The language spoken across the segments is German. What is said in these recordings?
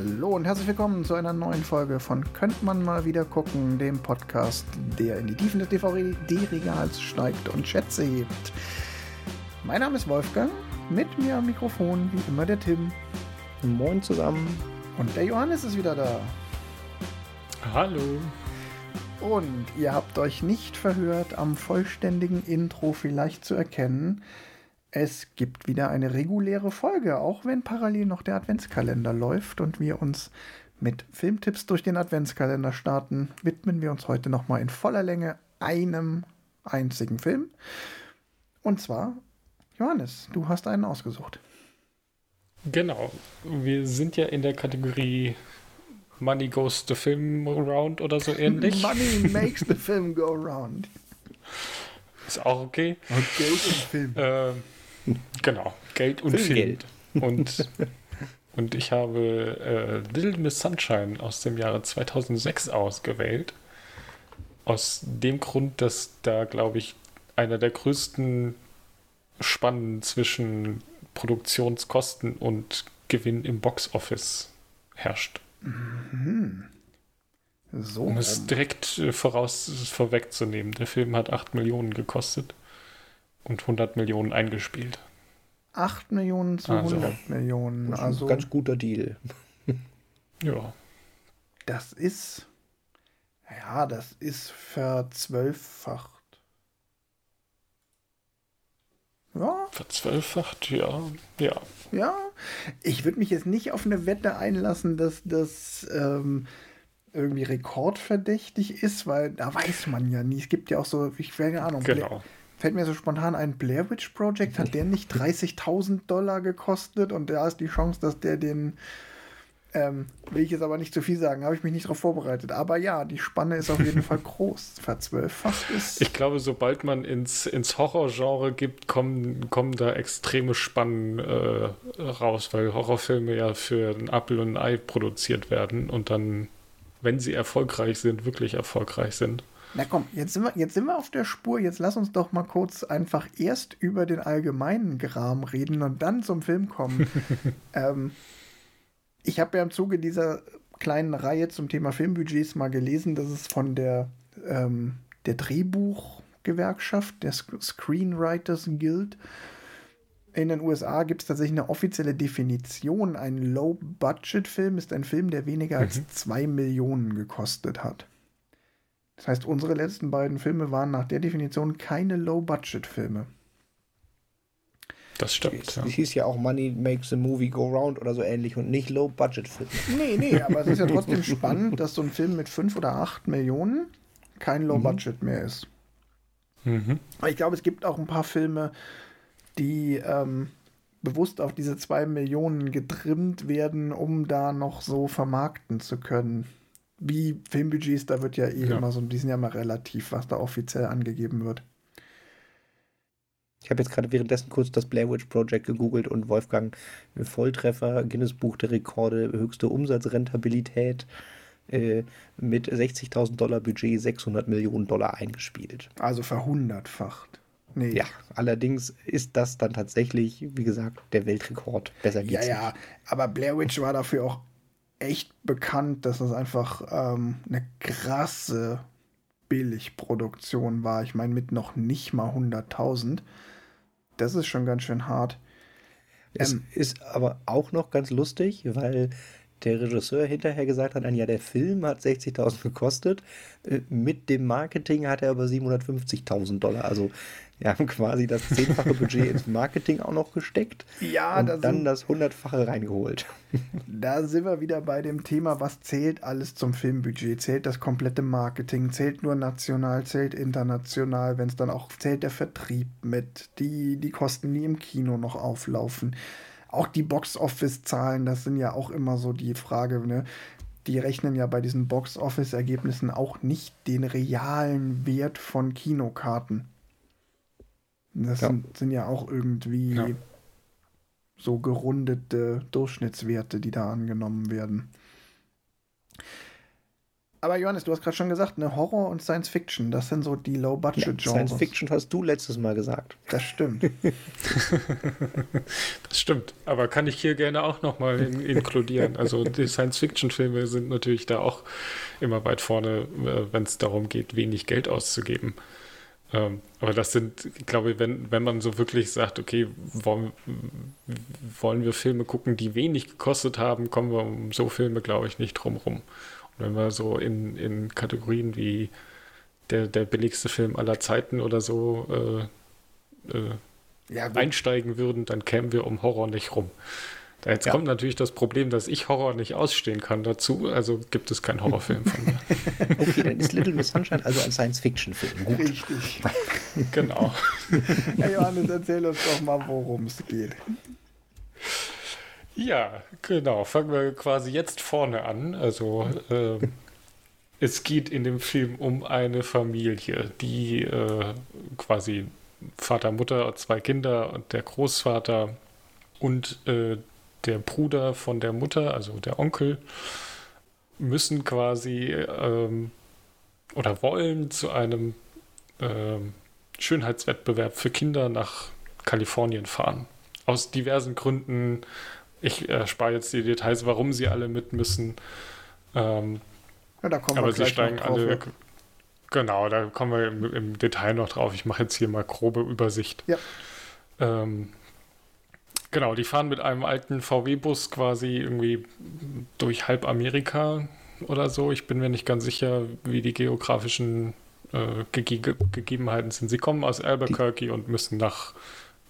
Hallo und herzlich willkommen zu einer neuen Folge von Könnt man mal wieder gucken, dem Podcast, der in die Tiefen des DVD-Regals steigt und Schätze hebt. Mein Name ist Wolfgang, mit mir am Mikrofon wie immer der Tim. Moin zusammen. Und der Johannes ist wieder da. Hallo. Und ihr habt euch nicht verhört, am vollständigen Intro vielleicht zu erkennen, es gibt wieder eine reguläre Folge, auch wenn parallel noch der Adventskalender läuft und wir uns mit Filmtipps durch den Adventskalender starten, widmen wir uns heute nochmal in voller Länge einem einzigen Film. Und zwar, Johannes, du hast einen ausgesucht. Genau. Wir sind ja in der Kategorie Money Goes the Film Round oder so ähnlich. Money makes the film go round. Ist auch okay. Und Geld im Film. Ähm, Genau, Geld und. Film. Und, und ich habe äh, Little Miss Sunshine aus dem Jahre 2006 ausgewählt. Aus dem Grund, dass da, glaube ich, einer der größten Spannen zwischen Produktionskosten und Gewinn im Boxoffice herrscht. Mhm. So. Um es direkt äh, voraus vorwegzunehmen. Der Film hat 8 Millionen gekostet und 100 Millionen eingespielt. 8 Millionen zu also, 100 Millionen. Also ganz guter Deal. ja. Das ist, ja, das ist verzwölffacht. Ja. Verzwölffacht, ja. Ja. Ja. Ich würde mich jetzt nicht auf eine Wette einlassen, dass das ähm, irgendwie rekordverdächtig ist, weil da weiß man ja nie. Es gibt ja auch so, ich keine Ahnung. Genau fällt mir so spontan ein, Blair Witch Project, hat der nicht 30.000 Dollar gekostet und da ist die Chance, dass der den, ähm, will ich jetzt aber nicht zu viel sagen, habe ich mich nicht darauf vorbereitet. Aber ja, die Spanne ist auf jeden Fall groß. Verzwölffacht ist. Ich glaube, sobald man ins, ins Horrorgenre gibt, kommen, kommen da extreme Spannen äh, raus, weil Horrorfilme ja für ein Apfel und ein Ei produziert werden und dann, wenn sie erfolgreich sind, wirklich erfolgreich sind. Na komm, jetzt sind, wir, jetzt sind wir auf der Spur. Jetzt lass uns doch mal kurz einfach erst über den allgemeinen Gram reden und dann zum Film kommen. ähm, ich habe ja im Zuge dieser kleinen Reihe zum Thema Filmbudgets mal gelesen, dass es von der, ähm, der Drehbuchgewerkschaft, der Screenwriters Guild, in den USA gibt es tatsächlich eine offizielle Definition. Ein Low-Budget-Film ist ein Film, der weniger mhm. als zwei Millionen gekostet hat. Das heißt, unsere letzten beiden Filme waren nach der Definition keine Low-Budget-Filme. Das stimmt. Es ja. hieß ja auch Money makes the movie go round oder so ähnlich und nicht Low-Budget-Filme. Nee, nee, aber es ist ja trotzdem spannend, dass so ein Film mit 5 oder 8 Millionen kein Low-Budget mhm. mehr ist. Mhm. Ich glaube, es gibt auch ein paar Filme, die ähm, bewusst auf diese 2 Millionen getrimmt werden, um da noch so vermarkten zu können wie Filmbudgets, da wird ja eh ja. immer so, die sind ja immer relativ, was da offiziell angegeben wird. Ich habe jetzt gerade währenddessen kurz das Blair Witch Project gegoogelt und Wolfgang Volltreffer, Guinness Buch der Rekorde, höchste Umsatzrentabilität äh, mit 60.000 Dollar Budget 600 Millionen Dollar eingespielt. Also verhundertfacht. Nee. Ja, allerdings ist das dann tatsächlich, wie gesagt, der Weltrekord. Besser geht's Ja, ja, aber Blair Witch war dafür auch echt bekannt, dass es einfach ähm, eine krasse Billigproduktion war. Ich meine, mit noch nicht mal 100.000. Das ist schon ganz schön hart. Es ähm, ist aber auch noch ganz lustig, weil der Regisseur hinterher gesagt hat, ja, der Film hat 60.000 gekostet, äh, mit dem Marketing hat er aber 750.000 Dollar. Also wir haben quasi das zehnfache Budget ins Marketing auch noch gesteckt ja, und das dann das hundertfache reingeholt. Da sind wir wieder bei dem Thema, was zählt alles zum Filmbudget? Zählt das komplette Marketing? Zählt nur national? Zählt international? Wenn es dann auch zählt der Vertrieb mit, die, die Kosten, die im Kino noch auflaufen. Auch die Box-Office-Zahlen, das sind ja auch immer so die Frage, ne? die rechnen ja bei diesen Box-Office-Ergebnissen auch nicht den realen Wert von Kinokarten. Das ja. Sind, sind, ja auch irgendwie ja. so gerundete Durchschnittswerte, die da angenommen werden. Aber Johannes, du hast gerade schon gesagt, ne, Horror und Science Fiction, das sind so die Low-Budget-Genres. Ja, Science Fiction hast du letztes Mal gesagt. Das stimmt. das stimmt. Aber kann ich hier gerne auch nochmal in, inkludieren. Also die Science-Fiction-Filme sind natürlich da auch immer weit vorne, äh, wenn es darum geht, wenig Geld auszugeben. Ähm, aber das sind, ich glaube, wenn, wenn man so wirklich sagt, okay, wollen, wollen wir Filme gucken, die wenig gekostet haben, kommen wir um so Filme, glaube ich, nicht drum rum. Und wenn wir so in, in Kategorien wie der, der billigste Film aller Zeiten oder so äh, äh, ja, einsteigen würden, dann kämen wir um Horror nicht rum. Jetzt ja. kommt natürlich das Problem, dass ich Horror nicht ausstehen kann dazu, also gibt es keinen Horrorfilm von mir. okay, dann ist Little Miss Sunshine also ein Science-Fiction-Film. Richtig. genau. Hey Johannes, erzähl uns doch mal, worum es geht. Ja, genau. Fangen wir quasi jetzt vorne an. Also äh, es geht in dem Film um eine Familie, die äh, quasi Vater, Mutter, zwei Kinder und der Großvater und äh, der Bruder von der Mutter, also der Onkel, müssen quasi ähm, oder wollen zu einem ähm, Schönheitswettbewerb für Kinder nach Kalifornien fahren. Aus diversen Gründen. Ich erspare jetzt die Details, warum sie alle mit müssen. Ähm, ja, da kommen aber wir sie steigen drauf, alle. Ja. Genau, da kommen wir im, im, Detail noch drauf. Ich mache jetzt hier mal grobe Übersicht. Ja. Ähm, Genau, die fahren mit einem alten VW-Bus quasi irgendwie durch halb Amerika oder so. Ich bin mir nicht ganz sicher, wie die geografischen äh, Gege Gegebenheiten sind. Sie kommen aus Albuquerque die und müssen nach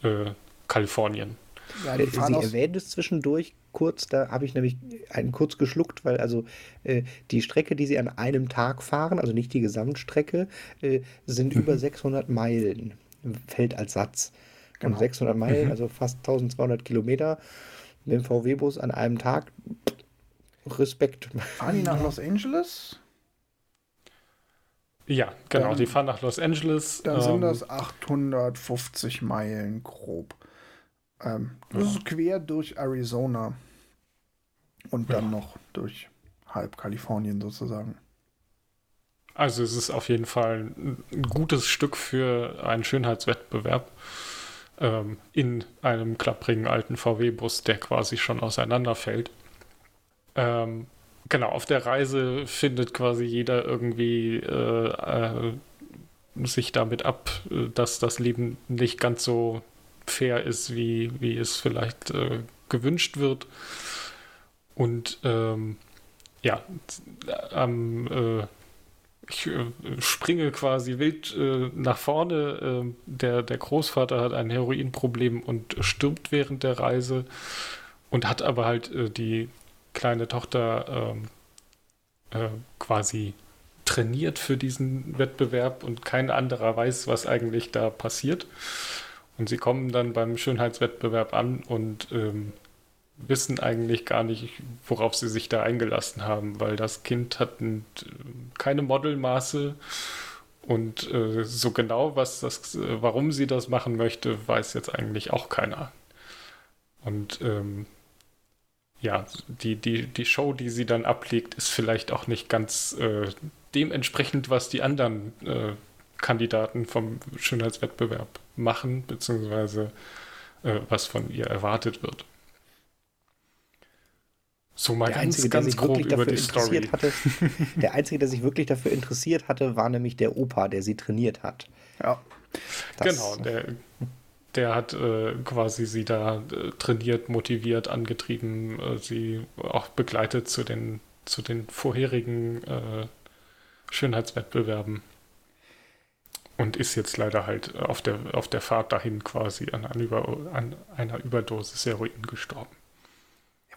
äh, Kalifornien. Ja, äh, Sie erwähnt es zwischendurch kurz, da habe ich nämlich einen kurz geschluckt, weil also äh, die Strecke, die Sie an einem Tag fahren, also nicht die Gesamtstrecke, äh, sind mhm. über 600 Meilen, fällt als Satz. Genau. 600 Meilen, mhm. also fast 1200 Kilometer mit dem VW-Bus an einem Tag. Respekt. Fahren die nach Los Angeles? Ja, genau, dann, die fahren nach Los Angeles. Dann ähm, sind das 850 Meilen grob. Ähm, das ja. ist quer durch Arizona und dann ja. noch durch halb Kalifornien sozusagen. Also es ist auf jeden Fall ein gutes Stück für einen Schönheitswettbewerb ähm, in einem klapprigen alten VW-Bus, der quasi schon auseinanderfällt. Ähm, genau, auf der Reise findet quasi jeder irgendwie äh, äh, sich damit ab, dass das Leben nicht ganz so fair ist, wie, wie es vielleicht äh, gewünscht wird. Und ähm, ja, am äh, ich äh, springe quasi wild äh, nach vorne. Äh, der, der Großvater hat ein Heroinproblem und stirbt während der Reise und hat aber halt äh, die kleine Tochter ähm, äh, quasi trainiert für diesen Wettbewerb und kein anderer weiß, was eigentlich da passiert. Und sie kommen dann beim Schönheitswettbewerb an und ähm, wissen eigentlich gar nicht, worauf sie sich da eingelassen haben, weil das Kind hat ein, keine Modelmaße und äh, so genau, was das, warum sie das machen möchte, weiß jetzt eigentlich auch keiner. Und ähm, ja, die, die, die Show, die sie dann ablegt, ist vielleicht auch nicht ganz äh, dementsprechend, was die anderen äh, Kandidaten vom Schönheitswettbewerb machen, beziehungsweise äh, was von ihr erwartet wird. So mal der ganz, Einzige, ganz grob über die Story. Hatte, der Einzige, der sich wirklich dafür interessiert hatte, war nämlich der Opa, der sie trainiert hat. Ja. Das, genau, der, der hat äh, quasi sie da äh, trainiert, motiviert, angetrieben, äh, sie auch begleitet zu den, zu den vorherigen äh, Schönheitswettbewerben. Und ist jetzt leider halt auf der, auf der Fahrt dahin quasi an, an, über, an einer Überdosis Heroin gestorben.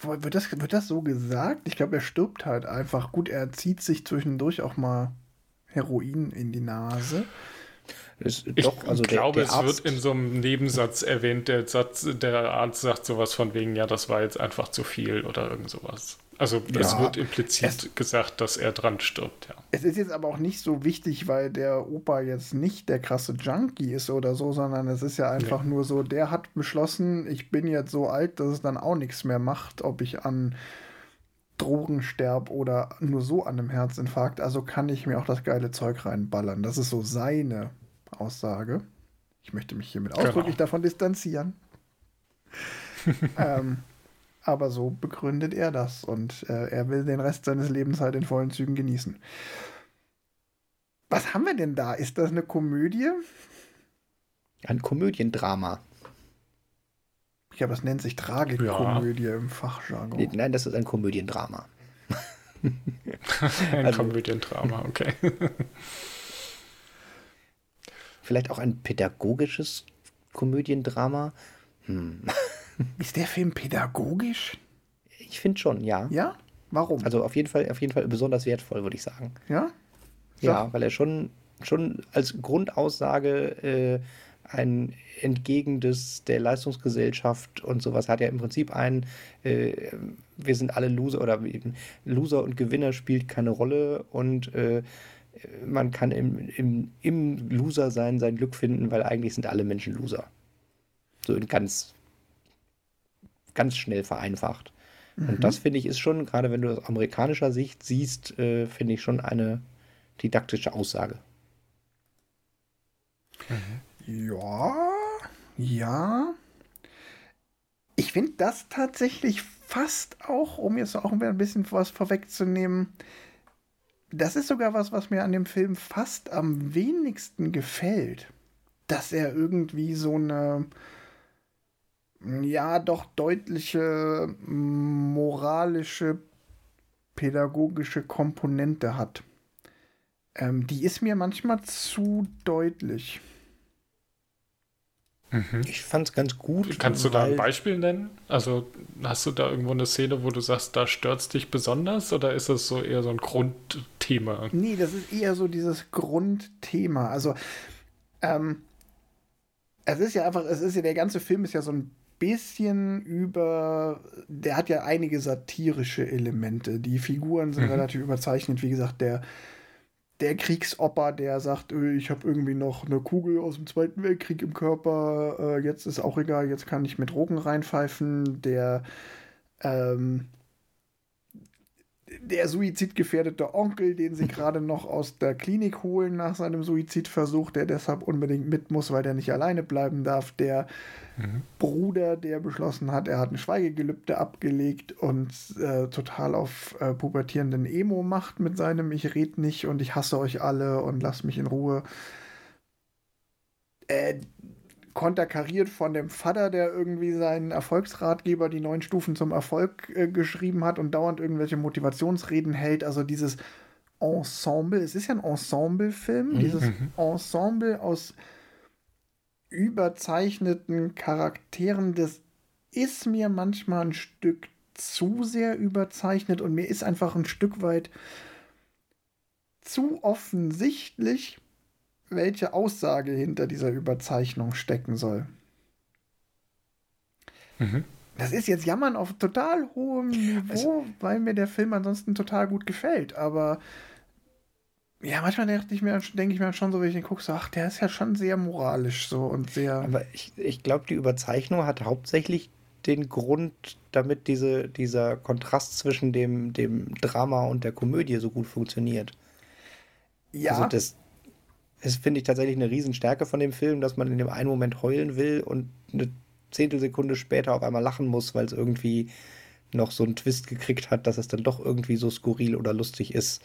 Wird das, wird das so gesagt? Ich glaube, er stirbt halt einfach. Gut, er zieht sich zwischendurch auch mal Heroin in die Nase. Ich doch, also glaube, der, der es wird in so einem Nebensatz erwähnt, der, Satz, der Arzt sagt sowas von wegen, ja, das war jetzt einfach zu viel oder irgend sowas. Also ja, es wird implizit es, gesagt, dass er dran stirbt, ja. Es ist jetzt aber auch nicht so wichtig, weil der Opa jetzt nicht der krasse Junkie ist oder so, sondern es ist ja einfach nee. nur so, der hat beschlossen, ich bin jetzt so alt, dass es dann auch nichts mehr macht, ob ich an Drogen sterb oder nur so an einem Herzinfarkt, also kann ich mir auch das geile Zeug reinballern. Das ist so seine Aussage. Ich möchte mich hiermit genau. ausdrücklich davon distanzieren. ähm, aber so begründet er das und äh, er will den Rest seines Lebens halt in vollen Zügen genießen. Was haben wir denn da? Ist das eine Komödie? Ein Komödiendrama. Ich glaube, das nennt sich Tragikomödie ja. im Fachjargon. Nee, nein, das ist ein Komödiendrama. ein also, Komödiendrama, okay. vielleicht auch ein pädagogisches Komödiendrama. Hm. Ist der Film pädagogisch? Ich finde schon, ja. Ja? Warum? Also auf jeden Fall, auf jeden Fall besonders wertvoll, würde ich sagen. Ja? Ja, weil er schon, schon als Grundaussage äh, ein entgegen des, der Leistungsgesellschaft und sowas hat ja im Prinzip ein, äh, wir sind alle Loser oder eben Loser und Gewinner spielt keine Rolle und äh, man kann im, im, im Loser sein sein Glück finden, weil eigentlich sind alle Menschen Loser. So in ganz, ganz schnell vereinfacht. Mhm. Und das finde ich ist schon, gerade wenn du aus amerikanischer Sicht siehst, äh, finde ich schon eine didaktische Aussage. Mhm. Ja, ja. Ich finde das tatsächlich fast auch, um jetzt auch ein bisschen was vorwegzunehmen, das ist sogar was, was mir an dem Film fast am wenigsten gefällt. Dass er irgendwie so eine, ja, doch deutliche moralische, pädagogische Komponente hat. Ähm, die ist mir manchmal zu deutlich. Mhm. Ich fand es ganz gut. Kannst du da ein Beispiel nennen? Also hast du da irgendwo eine Szene, wo du sagst, da stört es dich besonders oder ist es so eher so ein Grundthema? Nee, das ist eher so dieses Grundthema. Also ähm, es ist ja einfach, es ist ja, der ganze Film ist ja so ein bisschen über, der hat ja einige satirische Elemente. Die Figuren sind mhm. relativ überzeichnet. Wie gesagt, der der Kriegsoper, der sagt, äh, ich habe irgendwie noch eine Kugel aus dem Zweiten Weltkrieg im Körper, äh, jetzt ist auch egal, jetzt kann ich mit Drogen reinpfeifen, der ähm, der suizidgefährdete Onkel, den sie gerade noch aus der Klinik holen nach seinem Suizidversuch, der deshalb unbedingt mit muss, weil der nicht alleine bleiben darf, der mhm. Bruder, der beschlossen hat, er hat ein Schweigegelübde abgelegt und äh, total auf äh, pubertierenden Emo macht mit seinem Ich red nicht und ich hasse euch alle und lasst mich in Ruhe. Äh, konterkariert von dem Vater, der irgendwie seinen Erfolgsratgeber, die neun Stufen zum Erfolg äh, geschrieben hat und dauernd irgendwelche Motivationsreden hält. Also dieses Ensemble, es ist ja ein Ensemble-Film, mhm. dieses mhm. Ensemble aus überzeichneten Charakteren, das ist mir manchmal ein Stück zu sehr überzeichnet und mir ist einfach ein Stück weit zu offensichtlich, welche Aussage hinter dieser Überzeichnung stecken soll. Mhm. Das ist jetzt Jammern auf total hohem Niveau, also, weil mir der Film ansonsten total gut gefällt. Aber ja, manchmal denke ich mir, denke ich mir schon so, wenn ich den gucke, so, ach, der ist ja schon sehr moralisch so und sehr. Aber ich, ich glaube, die Überzeichnung hat hauptsächlich den Grund, damit diese, dieser Kontrast zwischen dem, dem Drama und der Komödie so gut funktioniert. Ja. Also das, ist, finde ich, tatsächlich eine Riesenstärke von dem Film, dass man in dem einen Moment heulen will und eine Zehntelsekunde später auf einmal lachen muss, weil es irgendwie noch so einen Twist gekriegt hat, dass es dann doch irgendwie so skurril oder lustig ist,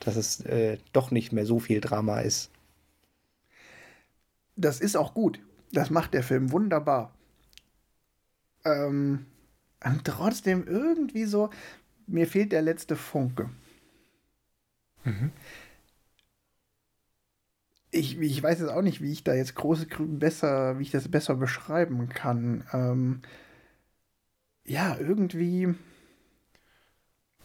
dass es äh, doch nicht mehr so viel Drama ist. Das ist auch gut. Das macht der Film wunderbar. Ähm, und trotzdem irgendwie so, mir fehlt der letzte Funke. Mhm ich, ich weiß jetzt auch nicht, wie ich da jetzt große Grün besser, wie ich das besser beschreiben kann. Ähm, ja, irgendwie.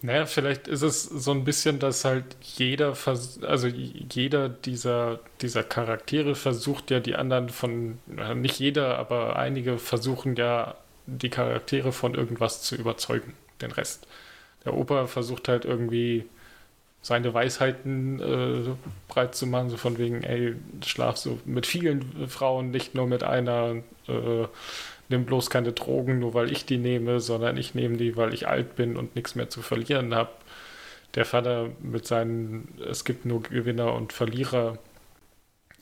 Naja, vielleicht ist es so ein bisschen, dass halt jeder, also jeder dieser, dieser Charaktere versucht ja die anderen von, nicht jeder, aber einige versuchen ja die Charaktere von irgendwas zu überzeugen, den Rest. Der Opa versucht halt irgendwie seine Weisheiten äh, breit zu machen, so von wegen, ey, schlaf so mit vielen Frauen, nicht nur mit einer. Äh, nimm bloß keine Drogen, nur weil ich die nehme, sondern ich nehme die, weil ich alt bin und nichts mehr zu verlieren habe. Der Vater mit seinen, es gibt nur Gewinner und Verlierer,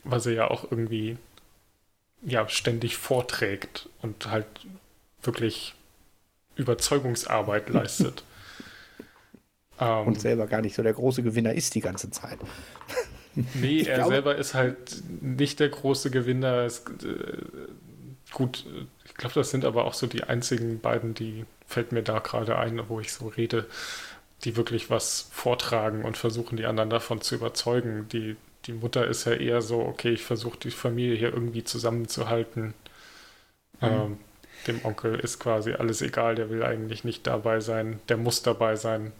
was er ja auch irgendwie ja ständig vorträgt und halt wirklich Überzeugungsarbeit leistet. ähm, und selber gar nicht so der große Gewinner ist die ganze Zeit. Nee, ich er glaub... selber ist halt nicht der große Gewinner. Es, äh, gut, ich glaube, das sind aber auch so die einzigen beiden, die fällt mir da gerade ein, wo ich so rede, die wirklich was vortragen und versuchen, die anderen davon zu überzeugen. Die, die Mutter ist ja eher so, okay, ich versuche die Familie hier irgendwie zusammenzuhalten. Mhm. Ähm, dem Onkel ist quasi alles egal, der will eigentlich nicht dabei sein, der muss dabei sein.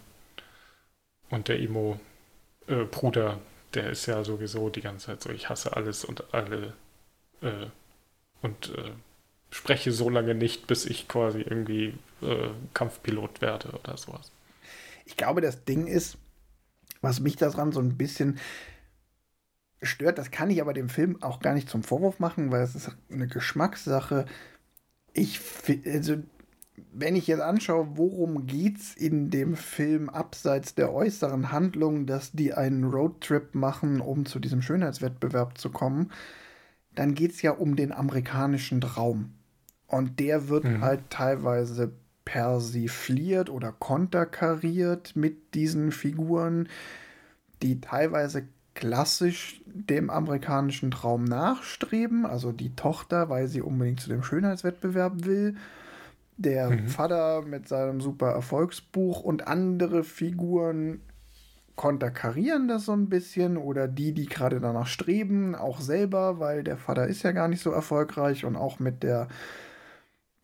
Und der Imo-Bruder, äh, der ist ja sowieso die ganze Zeit so, ich hasse alles und alle äh, und äh, spreche so lange nicht, bis ich quasi irgendwie äh, Kampfpilot werde oder sowas. Ich glaube, das Ding ist, was mich daran so ein bisschen stört, das kann ich aber dem Film auch gar nicht zum Vorwurf machen, weil es ist eine Geschmackssache. Ich also wenn ich jetzt anschaue, worum geht's in dem Film abseits der äußeren Handlung, dass die einen Roadtrip machen, um zu diesem Schönheitswettbewerb zu kommen, dann geht's ja um den amerikanischen Traum. Und der wird mhm. halt teilweise persifliert oder konterkariert mit diesen Figuren, die teilweise klassisch dem amerikanischen Traum nachstreben. Also die Tochter, weil sie unbedingt zu dem Schönheitswettbewerb will der mhm. Vater mit seinem super Erfolgsbuch und andere Figuren konterkarieren das so ein bisschen oder die, die gerade danach streben, auch selber, weil der Vater ist ja gar nicht so erfolgreich und auch mit der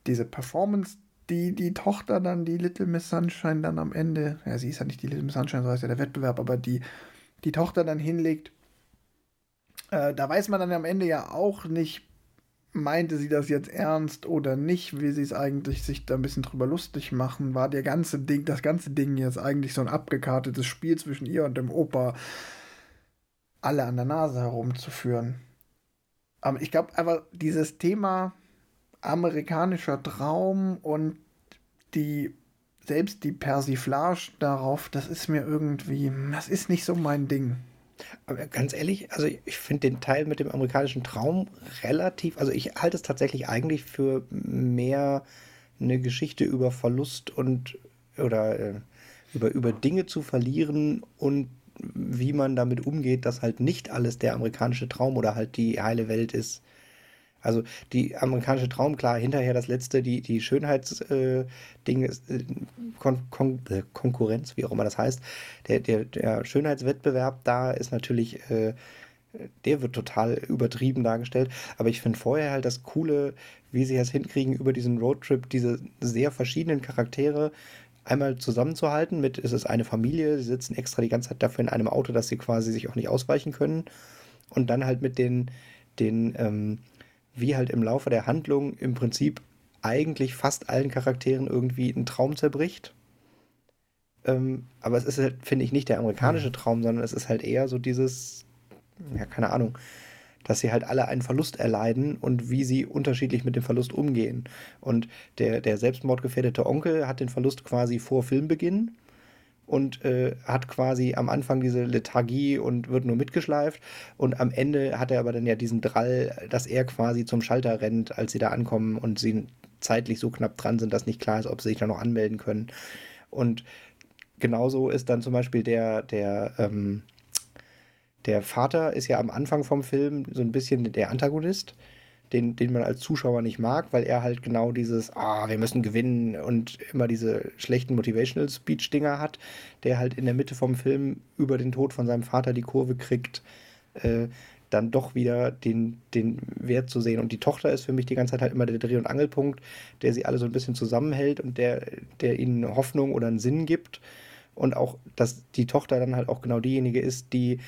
diese Performance, die die Tochter dann, die Little Miss Sunshine dann am Ende, ja, sie ist ja nicht die Little Miss Sunshine, so heißt ja der Wettbewerb, aber die die Tochter dann hinlegt, äh, da weiß man dann am Ende ja auch nicht, meinte sie das jetzt ernst oder nicht, wie sie es eigentlich sich da ein bisschen drüber lustig machen, war der ganze Ding, das ganze Ding jetzt eigentlich so ein abgekartetes Spiel zwischen ihr und dem Opa, alle an der Nase herumzuführen. Aber ich glaube aber, dieses Thema amerikanischer Traum und die selbst die Persiflage darauf, das ist mir irgendwie, das ist nicht so mein Ding. Aber ganz ehrlich, also ich finde den Teil mit dem amerikanischen Traum relativ, also ich halte es tatsächlich eigentlich für mehr eine Geschichte über Verlust und oder äh, über, über Dinge zu verlieren und wie man damit umgeht, dass halt nicht alles der amerikanische Traum oder halt die heile Welt ist. Also die amerikanische Traum, klar, hinterher das letzte, die, die Schönheitsding, äh, äh, Kon Kon äh, Konkurrenz, wie auch immer das heißt. Der, der, der Schönheitswettbewerb da ist natürlich, äh, der wird total übertrieben dargestellt. Aber ich finde vorher halt das Coole, wie sie es hinkriegen, über diesen Roadtrip diese sehr verschiedenen Charaktere einmal zusammenzuhalten mit, es ist eine Familie, sie sitzen extra die ganze Zeit dafür in einem Auto, dass sie quasi sich auch nicht ausweichen können. Und dann halt mit den, den ähm, wie halt im Laufe der Handlung im Prinzip eigentlich fast allen Charakteren irgendwie ein Traum zerbricht. Ähm, aber es ist halt, finde ich, nicht der amerikanische. Traum, sondern es ist halt eher so dieses, ja, keine Ahnung, dass sie halt alle einen Verlust erleiden und wie sie unterschiedlich mit dem Verlust umgehen. Und der, der selbstmordgefährdete Onkel hat den Verlust quasi vor Filmbeginn und äh, hat quasi am Anfang diese Lethargie und wird nur mitgeschleift. Und am Ende hat er aber dann ja diesen Drall, dass er quasi zum Schalter rennt, als sie da ankommen und sie zeitlich so knapp dran sind, dass nicht klar ist, ob sie sich da noch anmelden können. Und genauso ist dann zum Beispiel der, der, ähm, der Vater ist ja am Anfang vom Film so ein bisschen der Antagonist den, den man als Zuschauer nicht mag, weil er halt genau dieses, ah, wir müssen gewinnen und immer diese schlechten Motivational Speech-Dinger hat, der halt in der Mitte vom Film über den Tod von seinem Vater die Kurve kriegt, äh, dann doch wieder den, den Wert zu sehen. Und die Tochter ist für mich die ganze Zeit halt immer der Dreh- und Angelpunkt, der sie alle so ein bisschen zusammenhält und der, der ihnen Hoffnung oder einen Sinn gibt. Und auch, dass die Tochter dann halt auch genau diejenige ist, die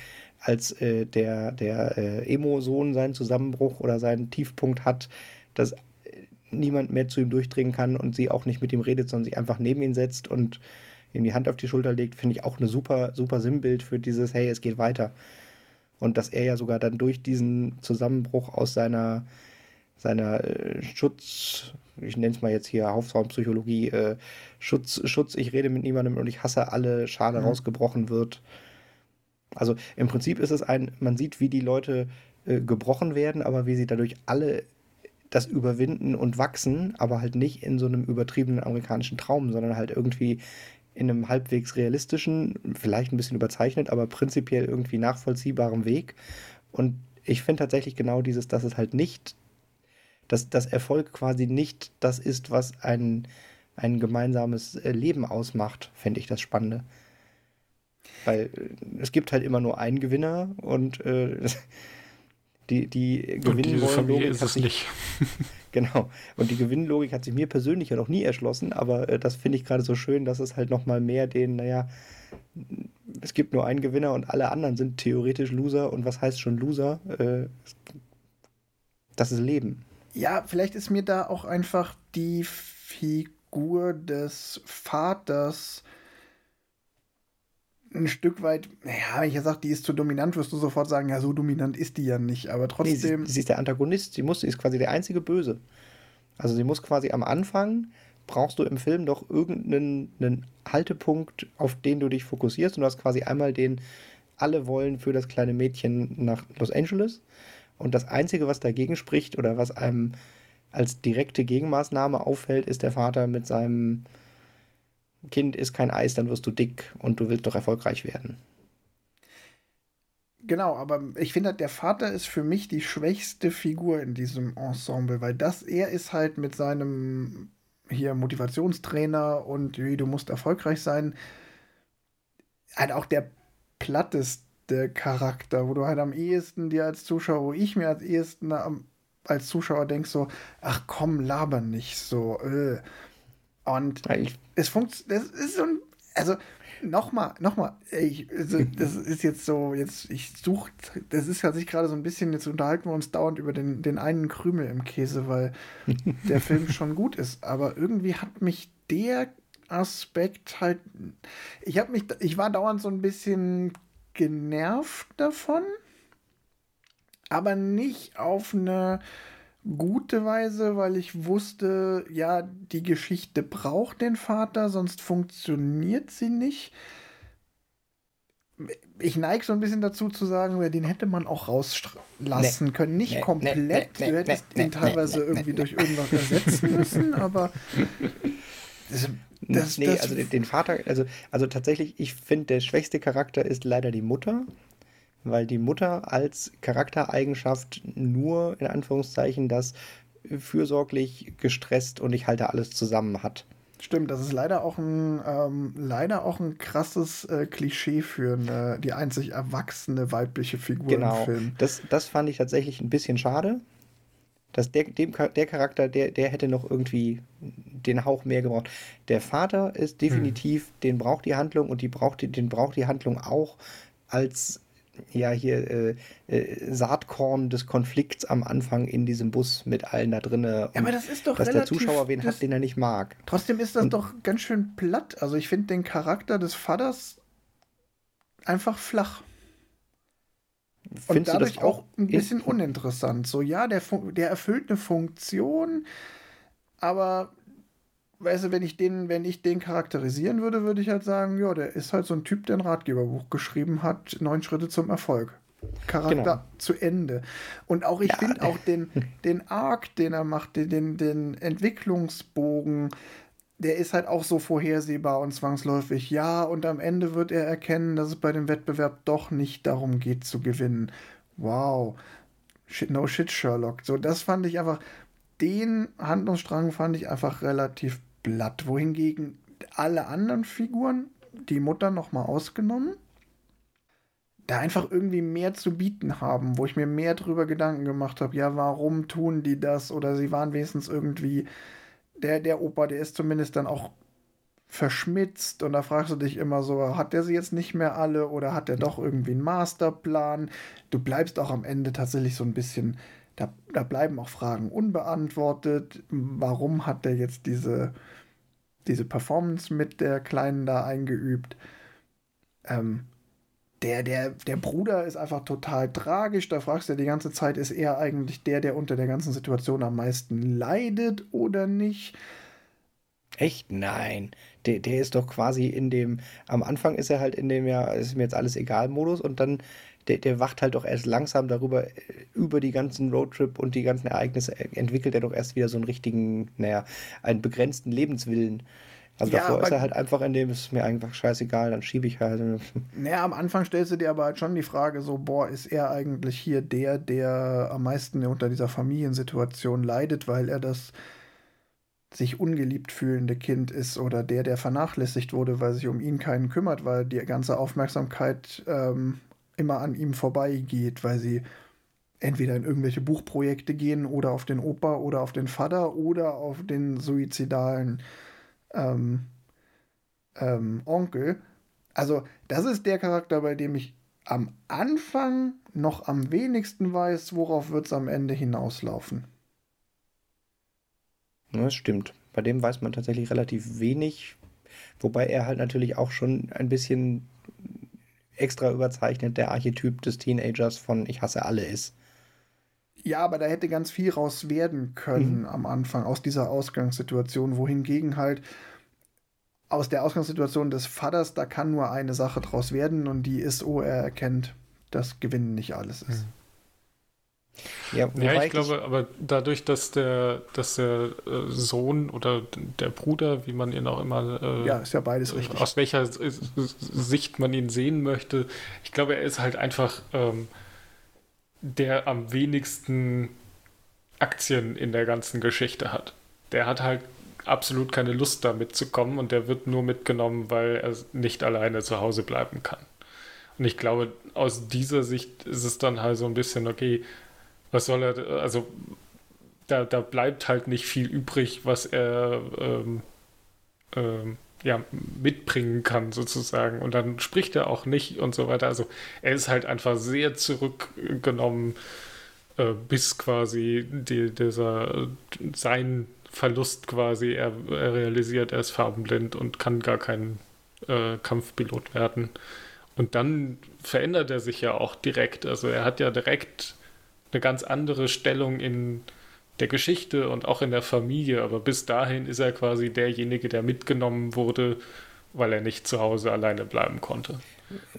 als äh, der, der äh, Emo-Sohn seinen Zusammenbruch oder seinen Tiefpunkt hat, dass äh, niemand mehr zu ihm durchdringen kann und sie auch nicht mit ihm redet, sondern sich einfach neben ihn setzt und ihm die Hand auf die Schulter legt, finde ich auch eine super, super Sinnbild für dieses, hey, es geht weiter. Und dass er ja sogar dann durch diesen Zusammenbruch aus seiner seiner äh, Schutz, ich nenne es mal jetzt hier Hauptraumpsychologie, äh, Schutz, Schutz, ich rede mit niemandem und ich hasse alle, Schale mhm. rausgebrochen wird. Also im Prinzip ist es ein, man sieht, wie die Leute äh, gebrochen werden, aber wie sie dadurch alle das überwinden und wachsen, aber halt nicht in so einem übertriebenen amerikanischen Traum, sondern halt irgendwie in einem halbwegs realistischen, vielleicht ein bisschen überzeichnet, aber prinzipiell irgendwie nachvollziehbaren Weg. Und ich finde tatsächlich genau dieses, dass es halt nicht, dass das Erfolg quasi nicht das ist, was ein, ein gemeinsames äh, Leben ausmacht, finde ich das Spannende. Weil äh, es gibt halt immer nur einen Gewinner und äh, die, die Gewinnlogik ist es nicht. genau. Und die Gewinnlogik hat sich mir persönlich ja noch nie erschlossen, aber äh, das finde ich gerade so schön, dass es halt nochmal mehr den, naja, es gibt nur einen Gewinner und alle anderen sind theoretisch Loser. Und was heißt schon Loser? Äh, das ist Leben. Ja, vielleicht ist mir da auch einfach die Figur des Vaters ein Stück weit, ja, wenn ich ja sage, die ist zu dominant, wirst du sofort sagen, ja, so dominant ist die ja nicht, aber trotzdem. Nee, sie, sie, ist der Antagonist, sie, muss, sie ist quasi der einzige Böse. Also sie muss quasi am Anfang, brauchst du im Film doch irgendeinen Haltepunkt, auf den du dich fokussierst und du hast quasi einmal den, alle wollen für das kleine Mädchen nach Los Angeles und das Einzige, was dagegen spricht oder was einem als direkte Gegenmaßnahme auffällt, ist der Vater mit seinem Kind ist kein Eis, dann wirst du dick und du willst doch erfolgreich werden. Genau, aber ich finde, der Vater ist für mich die schwächste Figur in diesem Ensemble, weil das, er ist halt mit seinem hier Motivationstrainer und du musst erfolgreich sein, halt auch der platteste Charakter, wo du halt am ehesten dir als Zuschauer, wo ich mir als ehesten als Zuschauer denke so, ach komm, laber nicht so. Äh. Und es funktioniert, das ist so ein, also nochmal, nochmal, also, das ist jetzt so, jetzt, ich suche, das ist sich gerade so ein bisschen, jetzt unterhalten wir uns dauernd über den, den einen Krümel im Käse, weil der Film schon gut ist, aber irgendwie hat mich der Aspekt halt, ich habe mich, ich war dauernd so ein bisschen genervt davon, aber nicht auf eine gute Weise, weil ich wusste, ja, die Geschichte braucht den Vater, sonst funktioniert sie nicht. Ich neige so ein bisschen dazu zu sagen, den hätte man auch rauslassen nee, können. Nicht nee, komplett, nee, du hättest ihn teilweise irgendwie durch irgendwas ersetzen müssen, aber. Das, das, nee, das, also den Vater, also, also tatsächlich, ich finde, der schwächste Charakter ist leider die Mutter weil die Mutter als Charaktereigenschaft nur in Anführungszeichen das fürsorglich, gestresst und ich halte alles zusammen hat. Stimmt, das ist leider auch ein, ähm, leider auch ein krasses äh, Klischee für eine, die einzig erwachsene weibliche Figur genau. im Film. Das, das fand ich tatsächlich ein bisschen schade. Dass der, dem, der Charakter, der, der hätte noch irgendwie den Hauch mehr gebraucht. Der Vater ist definitiv, hm. den braucht die Handlung und die braucht den braucht die Handlung auch als ja hier äh, äh, Saatkorn des Konflikts am Anfang in diesem Bus mit allen da drinnen. Ja, aber das ist doch Dass relativ, der Zuschauer wen das, hat, den er nicht mag. Trotzdem ist das und, doch ganz schön platt. Also ich finde den Charakter des Vaters einfach flach. Und dadurch auch, auch ein bisschen uninteressant. So, ja, der, der erfüllt eine Funktion, aber weißt du, wenn ich den, wenn ich den charakterisieren würde, würde ich halt sagen, ja, der ist halt so ein Typ, der ein Ratgeberbuch geschrieben hat, neun Schritte zum Erfolg. Charakter genau. zu Ende. Und auch, ich ja. finde auch den, den Arc, den er macht, den, den Entwicklungsbogen, der ist halt auch so vorhersehbar und zwangsläufig. Ja, und am Ende wird er erkennen, dass es bei dem Wettbewerb doch nicht darum geht zu gewinnen. Wow. Shit, no shit, Sherlock. So, das fand ich einfach, den Handlungsstrang fand ich einfach relativ blatt. Wohingegen alle anderen Figuren, die Mutter nochmal ausgenommen, da einfach irgendwie mehr zu bieten haben, wo ich mir mehr drüber Gedanken gemacht habe, ja, warum tun die das? Oder sie waren wenigstens irgendwie, der, der Opa, der ist zumindest dann auch verschmitzt und da fragst du dich immer so, hat der sie jetzt nicht mehr alle oder hat der doch irgendwie einen Masterplan? Du bleibst auch am Ende tatsächlich so ein bisschen da, da bleiben auch Fragen unbeantwortet. Warum hat er jetzt diese, diese Performance mit der Kleinen da eingeübt? Ähm, der, der, der Bruder ist einfach total tragisch. Da fragst du ja die ganze Zeit, ist er eigentlich der, der unter der ganzen Situation am meisten leidet oder nicht? Echt? Nein. Der, der ist doch quasi in dem, am Anfang ist er halt in dem ja, ist mir jetzt alles egal Modus und dann, der, der wacht halt doch erst langsam darüber, über die ganzen Roadtrip und die ganzen Ereignisse, entwickelt er doch erst wieder so einen richtigen, naja, einen begrenzten Lebenswillen. Also ja, davor ist er halt einfach in dem, ist mir einfach scheißegal, dann schiebe ich halt. Naja, am Anfang stellst du dir aber halt schon die Frage so, boah, ist er eigentlich hier der, der am meisten unter dieser Familiensituation leidet, weil er das sich ungeliebt fühlende Kind ist oder der, der vernachlässigt wurde, weil sich um ihn keinen kümmert, weil die ganze Aufmerksamkeit ähm, immer an ihm vorbeigeht, weil sie entweder in irgendwelche Buchprojekte gehen oder auf den Opa oder auf den Vater oder auf den suizidalen ähm, ähm, Onkel. Also, das ist der Charakter, bei dem ich am Anfang noch am wenigsten weiß, worauf wird es am Ende hinauslaufen. Das stimmt. Bei dem weiß man tatsächlich relativ wenig, wobei er halt natürlich auch schon ein bisschen extra überzeichnet der Archetyp des Teenagers von Ich hasse alle ist. Ja, aber da hätte ganz viel raus werden können mhm. am Anfang aus dieser Ausgangssituation, wohingegen halt aus der Ausgangssituation des Vaters, da kann nur eine Sache draus werden und die ist, oh, er erkennt, dass Gewinnen nicht alles ist. Mhm. Ja, ja ich glaube, aber dadurch, dass der, dass der äh, Sohn oder der Bruder, wie man ihn auch immer. Äh, ja, ist ja beides richtig. Aus welcher Sicht man ihn sehen möchte. Ich glaube, er ist halt einfach ähm, der am wenigsten Aktien in der ganzen Geschichte hat. Der hat halt absolut keine Lust da mitzukommen und der wird nur mitgenommen, weil er nicht alleine zu Hause bleiben kann. Und ich glaube, aus dieser Sicht ist es dann halt so ein bisschen, okay, was soll er, also da, da bleibt halt nicht viel übrig, was er ähm, ähm, ja, mitbringen kann, sozusagen. Und dann spricht er auch nicht und so weiter. Also er ist halt einfach sehr zurückgenommen, äh, bis quasi die, dieser sein Verlust quasi, er, er, realisiert, er ist farbenblind und kann gar kein äh, Kampfpilot werden. Und dann verändert er sich ja auch direkt. Also er hat ja direkt eine ganz andere Stellung in der Geschichte und auch in der Familie, aber bis dahin ist er quasi derjenige, der mitgenommen wurde, weil er nicht zu Hause alleine bleiben konnte.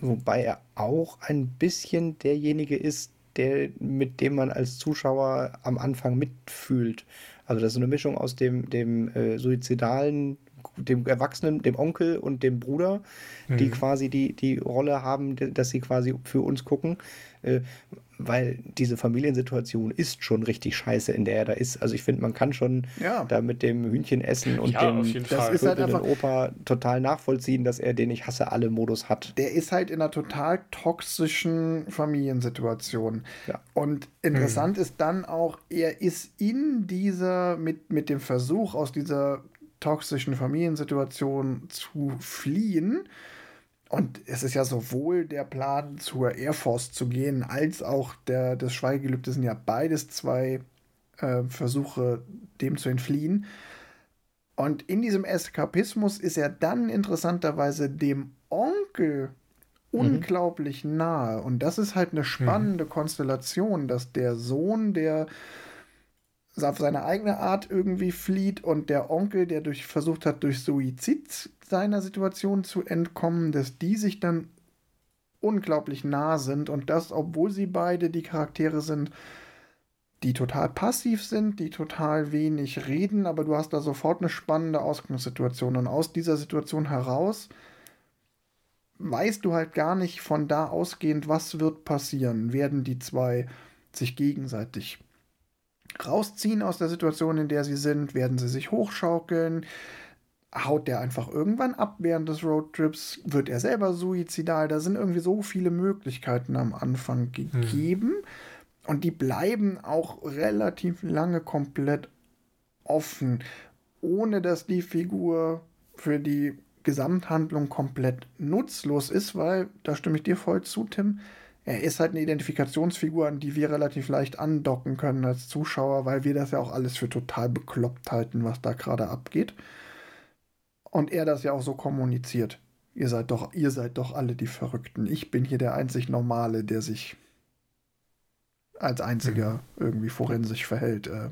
Wobei er auch ein bisschen derjenige ist, der, mit dem man als Zuschauer am Anfang mitfühlt. Also das ist eine Mischung aus dem, dem äh, suizidalen dem Erwachsenen, dem Onkel und dem Bruder, mhm. die quasi die, die Rolle haben, dass sie quasi für uns gucken. Äh, weil diese Familiensituation ist schon richtig scheiße, in der er da ist. Also ich finde, man kann schon ja. da mit dem Hühnchen essen und ja, dem das ist halt einfach, Opa total nachvollziehen, dass er den Ich hasse alle Modus hat. Der ist halt in einer total toxischen Familiensituation. Ja. Und interessant mhm. ist dann auch, er ist in dieser, mit, mit dem Versuch aus dieser toxischen Familiensituation zu fliehen. Und es ist ja sowohl der Plan, zur Air Force zu gehen, als auch der, das Schweigegelübde sind ja beides zwei äh, Versuche, dem zu entfliehen. Und in diesem Eskapismus ist er dann interessanterweise dem Onkel mhm. unglaublich nahe. Und das ist halt eine spannende mhm. Konstellation, dass der Sohn, der auf seine eigene Art irgendwie flieht und der Onkel, der durch versucht hat, durch Suizid seiner Situation zu entkommen, dass die sich dann unglaublich nah sind und das, obwohl sie beide die Charaktere sind, die total passiv sind, die total wenig reden, aber du hast da sofort eine spannende Ausgangssituation und aus dieser Situation heraus weißt du halt gar nicht von da ausgehend, was wird passieren. Werden die zwei sich gegenseitig rausziehen aus der Situation, in der sie sind? Werden sie sich hochschaukeln? Haut der einfach irgendwann ab während des Roadtrips? Wird er selber suizidal? Da sind irgendwie so viele Möglichkeiten am Anfang gegeben. Hm. Und die bleiben auch relativ lange komplett offen, ohne dass die Figur für die Gesamthandlung komplett nutzlos ist, weil, da stimme ich dir voll zu, Tim, er ist halt eine Identifikationsfigur, an die wir relativ leicht andocken können als Zuschauer, weil wir das ja auch alles für total bekloppt halten, was da gerade abgeht. Und er das ja auch so kommuniziert. ihr seid doch, ihr seid doch alle die Verrückten. Ich bin hier der einzig Normale, der sich als einziger mhm. irgendwie forensisch verhält. Äh.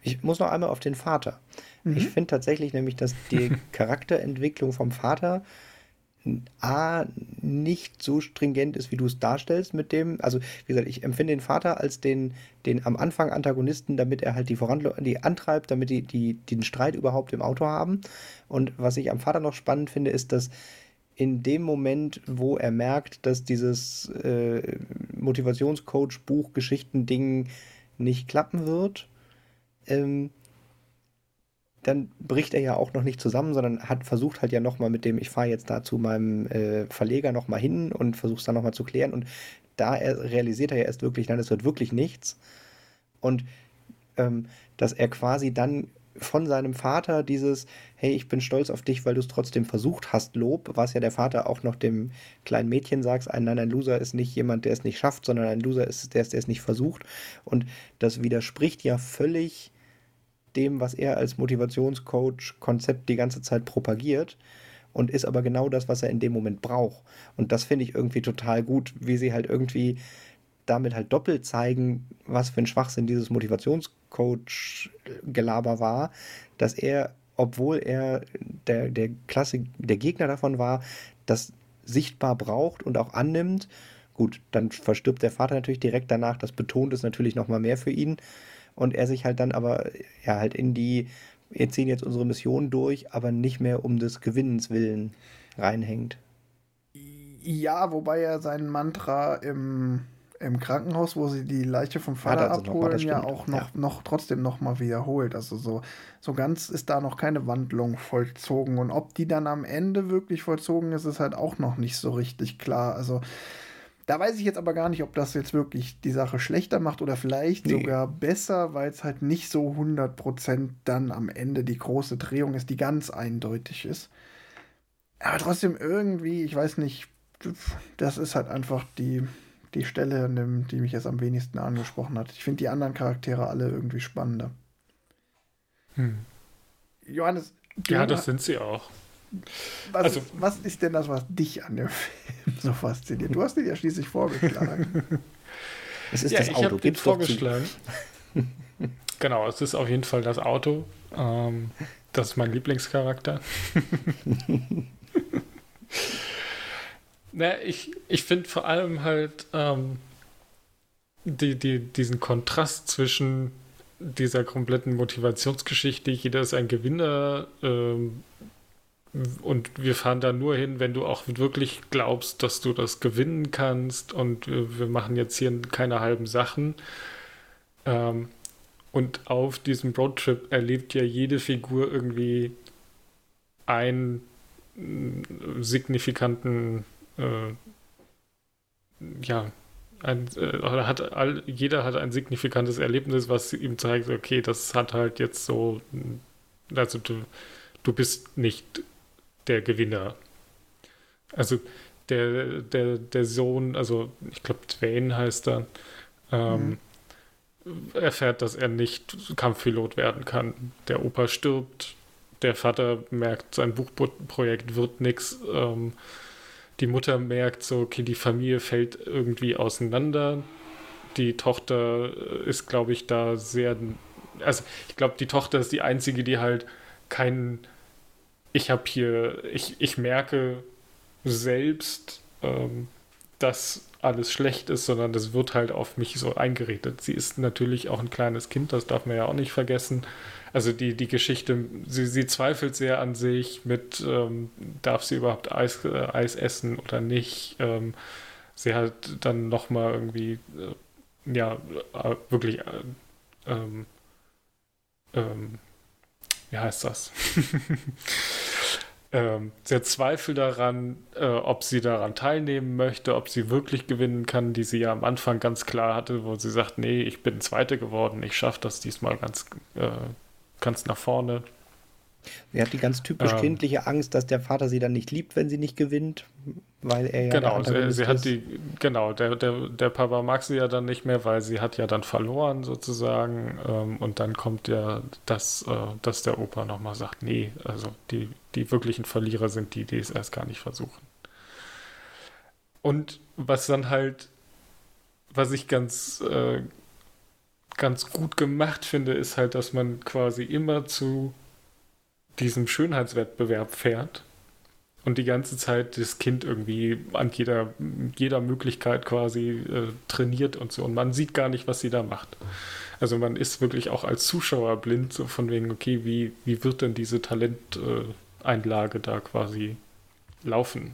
Ich muss noch einmal auf den Vater. Mhm. Ich finde tatsächlich nämlich, dass die Charakterentwicklung vom Vater A, nicht so stringent ist, wie du es darstellst mit dem. Also, wie gesagt, ich empfinde den Vater als den, den am Anfang Antagonisten, damit er halt die Voranlo die antreibt, damit die, die den Streit überhaupt im Auto haben. Und was ich am Vater noch spannend finde, ist, dass in dem Moment, wo er merkt, dass dieses äh, Motivationscoach-Buch-Geschichten-Ding nicht klappen wird, ähm, dann bricht er ja auch noch nicht zusammen, sondern hat versucht halt ja nochmal mit dem, ich fahre jetzt da zu meinem äh, Verleger nochmal hin und versuche es dann nochmal zu klären. Und da er, realisiert er ja erst wirklich, nein, es wird wirklich nichts. Und ähm, dass er quasi dann von seinem Vater dieses, hey, ich bin stolz auf dich, weil du es trotzdem versucht hast, Lob, was ja der Vater auch noch dem kleinen Mädchen sagt, ein, nein, ein Loser ist nicht jemand, der es nicht schafft, sondern ein Loser ist der, der es nicht versucht. Und das widerspricht ja völlig dem, was er als Motivationscoach-Konzept die ganze Zeit propagiert und ist aber genau das, was er in dem Moment braucht. Und das finde ich irgendwie total gut, wie sie halt irgendwie damit halt doppelt zeigen, was für ein Schwachsinn dieses Motivationscoach-Gelaber war, dass er, obwohl er der, der Klasse, der Gegner davon war, das sichtbar braucht und auch annimmt. Gut, dann verstirbt der Vater natürlich direkt danach, das betont es natürlich nochmal mehr für ihn und er sich halt dann aber ja halt in die, wir ziehen jetzt unsere Mission durch, aber nicht mehr um des Gewinnens willen reinhängt. Ja, wobei er sein Mantra im, im Krankenhaus, wo sie die Leiche vom Vater also abholen, noch ja auch noch, ja. noch trotzdem noch mal wiederholt. Also so, so ganz ist da noch keine Wandlung vollzogen. Und ob die dann am Ende wirklich vollzogen ist, ist halt auch noch nicht so richtig klar. Also da weiß ich jetzt aber gar nicht, ob das jetzt wirklich die Sache schlechter macht oder vielleicht nee. sogar besser, weil es halt nicht so 100% dann am Ende die große Drehung ist, die ganz eindeutig ist. Aber trotzdem irgendwie, ich weiß nicht, das ist halt einfach die, die Stelle, die mich jetzt am wenigsten angesprochen hat. Ich finde die anderen Charaktere alle irgendwie spannender. Hm. Johannes. Ja, das sind sie auch. Was, also, was ist denn das, was dich an dem Film so fasziniert? Du hast ihn ja schließlich vorgeschlagen. es ist ja, das Auto. Ich habe vorgeschlagen. genau, es ist auf jeden Fall das Auto. Ähm, das ist mein Lieblingscharakter. naja, ich, ich finde vor allem halt ähm, die, die, diesen Kontrast zwischen dieser kompletten Motivationsgeschichte, jeder ist ein Gewinner, ähm, und wir fahren da nur hin, wenn du auch wirklich glaubst, dass du das gewinnen kannst. Und wir machen jetzt hier keine halben Sachen. Ähm, und auf diesem Roadtrip erlebt ja jede Figur irgendwie einen äh, signifikanten, äh, ja, ein, äh, hat all, jeder hat ein signifikantes Erlebnis, was ihm zeigt, okay, das hat halt jetzt so, also du, du bist nicht der Gewinner. Also der, der, der Sohn, also ich glaube Twain heißt er, ähm, mhm. erfährt, dass er nicht Kampfpilot werden kann. Der Opa stirbt, der Vater merkt, sein Buchprojekt wird nichts. Ähm, die Mutter merkt so, okay, die Familie fällt irgendwie auseinander. Die Tochter ist, glaube ich, da sehr. Also, ich glaube, die Tochter ist die einzige, die halt keinen ich habe hier, ich, ich merke selbst, ähm, dass alles schlecht ist, sondern das wird halt auf mich so eingeredet. Sie ist natürlich auch ein kleines Kind, das darf man ja auch nicht vergessen. Also die, die Geschichte, sie, sie zweifelt sehr an sich mit, ähm, darf sie überhaupt Eis, äh, Eis essen oder nicht. Ähm, sie hat dann nochmal irgendwie, äh, ja, äh, wirklich, äh, ähm, ähm, wie heißt das? ähm, sehr Zweifel daran, äh, ob sie daran teilnehmen möchte, ob sie wirklich gewinnen kann, die sie ja am Anfang ganz klar hatte, wo sie sagt, nee, ich bin Zweite geworden, ich schaffe das diesmal ganz, äh, ganz nach vorne. Sie hat die ganz typisch ähm, kindliche Angst, dass der Vater sie dann nicht liebt, wenn sie nicht gewinnt, weil er ja Genau, sie, sie hat die, genau, der, der, der Papa mag sie ja dann nicht mehr, weil sie hat ja dann verloren sozusagen. Ähm, und dann kommt ja das, äh, dass der Opa nochmal sagt, nee, also die, die wirklichen Verlierer sind die, die es erst gar nicht versuchen. Und was dann halt, was ich ganz, äh, ganz gut gemacht finde, ist halt, dass man quasi immer zu diesem Schönheitswettbewerb fährt und die ganze Zeit das Kind irgendwie an jeder, jeder Möglichkeit quasi äh, trainiert und so. Und man sieht gar nicht, was sie da macht. Also man ist wirklich auch als Zuschauer blind, so von wegen, okay, wie, wie wird denn diese Talenteinlage da quasi laufen?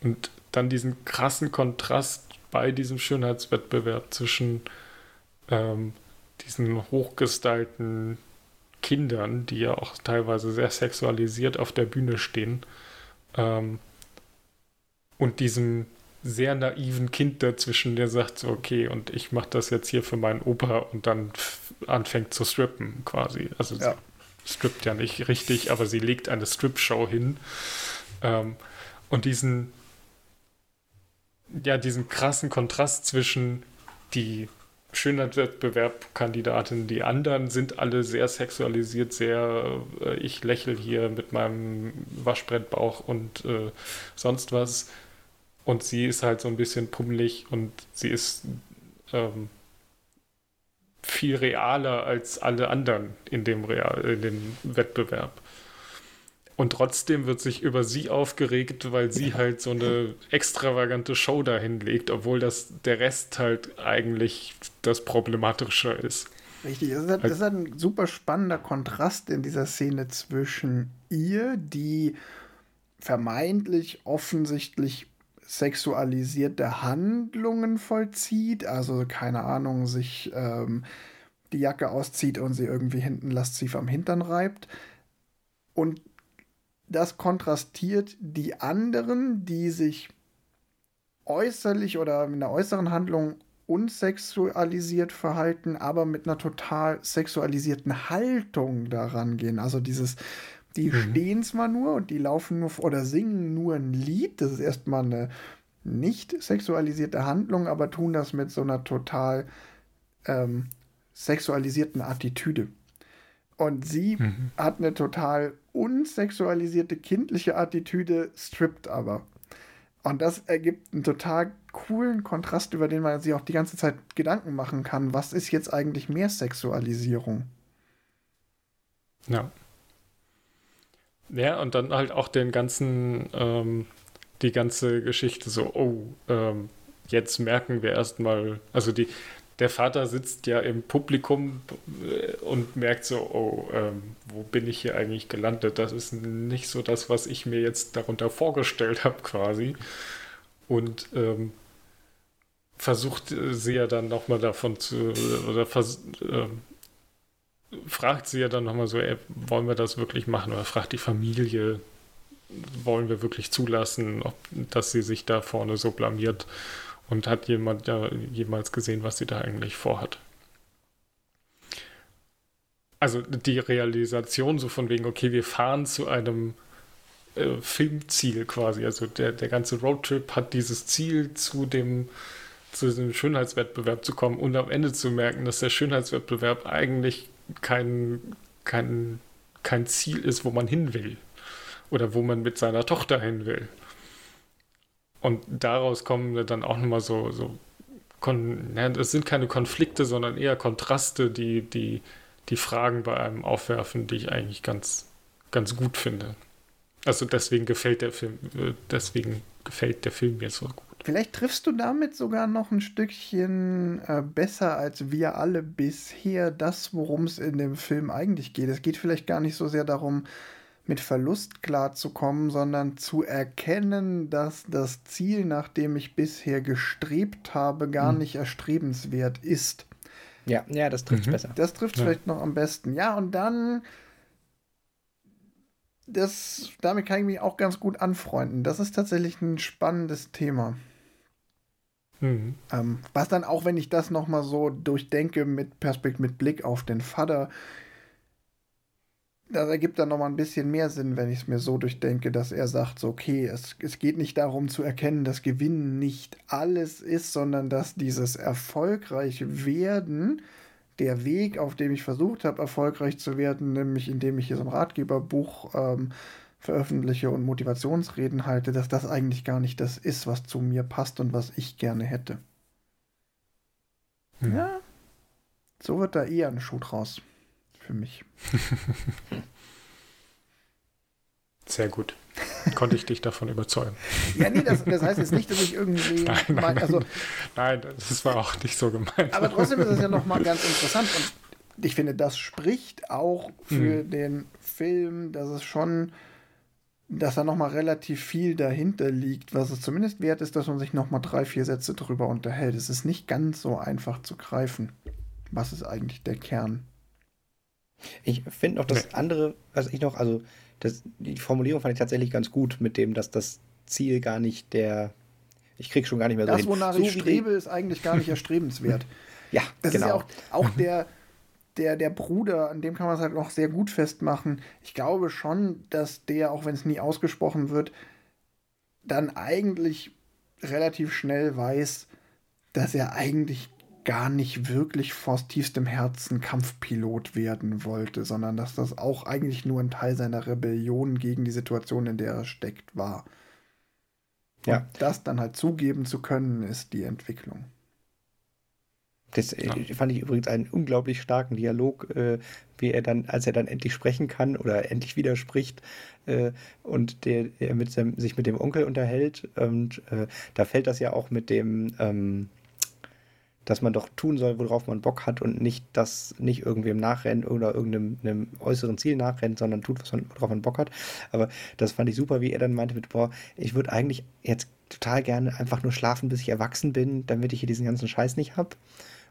Und dann diesen krassen Kontrast bei diesem Schönheitswettbewerb zwischen ähm, diesen hochgestylten Kindern, die ja auch teilweise sehr sexualisiert auf der Bühne stehen, ähm, und diesem sehr naiven Kind dazwischen, der sagt so, okay, und ich mache das jetzt hier für meinen Opa und dann anfängt zu strippen quasi. Also ja. sie strippt ja nicht richtig, aber sie legt eine Strip-Show hin. Ähm, und diesen, ja, diesen krassen Kontrast zwischen die Schönheitswettbewerbkandidatin. Die anderen sind alle sehr sexualisiert, sehr, äh, ich lächle hier mit meinem Waschbrettbauch und äh, sonst was. Und sie ist halt so ein bisschen pummelig und sie ist ähm, viel realer als alle anderen in dem, Real, in dem Wettbewerb. Und trotzdem wird sich über sie aufgeregt, weil sie halt so eine extravagante Show dahin legt, obwohl das der Rest halt eigentlich das Problematische ist. Richtig, es ist, halt, es ist halt ein super spannender Kontrast in dieser Szene zwischen ihr, die vermeintlich offensichtlich sexualisierte Handlungen vollzieht, also keine Ahnung, sich ähm, die Jacke auszieht und sie irgendwie hinten lasziv am Hintern reibt. Und das kontrastiert die anderen, die sich äußerlich oder mit einer äußeren Handlung unsexualisiert verhalten, aber mit einer total sexualisierten Haltung daran gehen. Also dieses, die mhm. stehen zwar nur und die laufen nur oder singen nur ein Lied, das ist erstmal eine nicht sexualisierte Handlung, aber tun das mit so einer total ähm, sexualisierten Attitüde. Und sie mhm. hat eine total unsexualisierte kindliche Attitüde, strippt aber. Und das ergibt einen total coolen Kontrast, über den man sich auch die ganze Zeit Gedanken machen kann. Was ist jetzt eigentlich mehr Sexualisierung? Ja. Ja, und dann halt auch den ganzen, ähm, die ganze Geschichte so, oh, ähm, jetzt merken wir erstmal, also die, der Vater sitzt ja im Publikum und merkt so, oh, ähm, wo bin ich hier eigentlich gelandet? Das ist nicht so das, was ich mir jetzt darunter vorgestellt habe, quasi. Und ähm, versucht sie ja dann nochmal davon zu, oder vers, äh, fragt sie ja dann nochmal so, ey, wollen wir das wirklich machen? Oder fragt die Familie, wollen wir wirklich zulassen, ob, dass sie sich da vorne so blamiert? Und hat jemand ja jemals gesehen, was sie da eigentlich vorhat? Also die Realisation so von wegen, okay, wir fahren zu einem äh, Filmziel quasi. Also der, der ganze Roadtrip hat dieses Ziel zu dem zu diesem Schönheitswettbewerb zu kommen und am Ende zu merken, dass der Schönheitswettbewerb eigentlich kein, kein, kein Ziel ist, wo man hin will. Oder wo man mit seiner Tochter hin will. Und daraus kommen dann auch nochmal so, so ja, es sind keine Konflikte, sondern eher Kontraste, die, die die Fragen bei einem aufwerfen, die ich eigentlich ganz, ganz gut finde. Also deswegen gefällt der Film, äh, deswegen gefällt der Film mir so gut. Vielleicht triffst du damit sogar noch ein Stückchen äh, besser als wir alle bisher das, worum es in dem Film eigentlich geht. Es geht vielleicht gar nicht so sehr darum, mit Verlust klarzukommen, sondern zu erkennen, dass das Ziel, nach dem ich bisher gestrebt habe, gar mhm. nicht erstrebenswert ist. Ja, ja, das trifft mhm. besser. Das trifft ja. vielleicht noch am besten. Ja, und dann das, damit kann ich mich auch ganz gut anfreunden. Das ist tatsächlich ein spannendes Thema. Mhm. Ähm, was dann auch, wenn ich das noch mal so durchdenke mit Perspekt mit Blick auf den Vater, das ergibt dann noch mal ein bisschen mehr Sinn, wenn ich es mir so durchdenke, dass er sagt, so, okay, es, es geht nicht darum zu erkennen, dass Gewinnen nicht alles ist, sondern dass dieses erfolgreich werden, der Weg, auf dem ich versucht habe, erfolgreich zu werden, nämlich indem ich hier so ein Ratgeberbuch ähm, veröffentliche und Motivationsreden halte, dass das eigentlich gar nicht das ist, was zu mir passt und was ich gerne hätte. Hm. Ja, so wird da eher ein Schuh draus. Für mich. Sehr gut. Konnte ich dich davon überzeugen. Ja, nee, das, das heißt jetzt nicht, dass ich irgendwie. Nein, nein, mein, also, nein, das war auch nicht so gemeint. Aber trotzdem ist es ja nochmal ganz interessant und ich finde, das spricht auch für hm. den Film, dass es schon, dass da nochmal relativ viel dahinter liegt, was es zumindest wert ist, dass man sich nochmal drei, vier Sätze drüber unterhält. Es ist nicht ganz so einfach zu greifen. Was ist eigentlich der Kern? Ich finde noch das nee. andere, was ich noch, also das, die Formulierung fand ich tatsächlich ganz gut mit dem, dass das Ziel gar nicht der. Ich krieg schon gar nicht mehr so Das, wonach so ich strebe, ist eigentlich gar nicht erstrebenswert. ja, das genau. ist ja auch, auch der, der, der Bruder, an dem kann man es halt noch sehr gut festmachen. Ich glaube schon, dass der, auch wenn es nie ausgesprochen wird, dann eigentlich relativ schnell weiß, dass er eigentlich gar nicht wirklich aus tiefstem Herzen Kampfpilot werden wollte, sondern dass das auch eigentlich nur ein Teil seiner Rebellion gegen die Situation, in der er steckt, war. Ja. Und das dann halt zugeben zu können, ist die Entwicklung. Das äh, ja. fand ich übrigens einen unglaublich starken Dialog, äh, wie er dann, als er dann endlich sprechen kann oder endlich widerspricht äh, und der, er mit seinem, sich mit dem Onkel unterhält. Und äh, da fällt das ja auch mit dem, ähm, dass man doch tun soll, worauf man Bock hat und nicht das nicht irgendwem nachrennt oder irgendeinem äußeren Ziel nachrennt, sondern tut, was man, worauf man Bock hat. Aber das fand ich super, wie er dann meinte mit, boah, ich würde eigentlich jetzt total gerne einfach nur schlafen, bis ich erwachsen bin, damit ich hier diesen ganzen Scheiß nicht habe.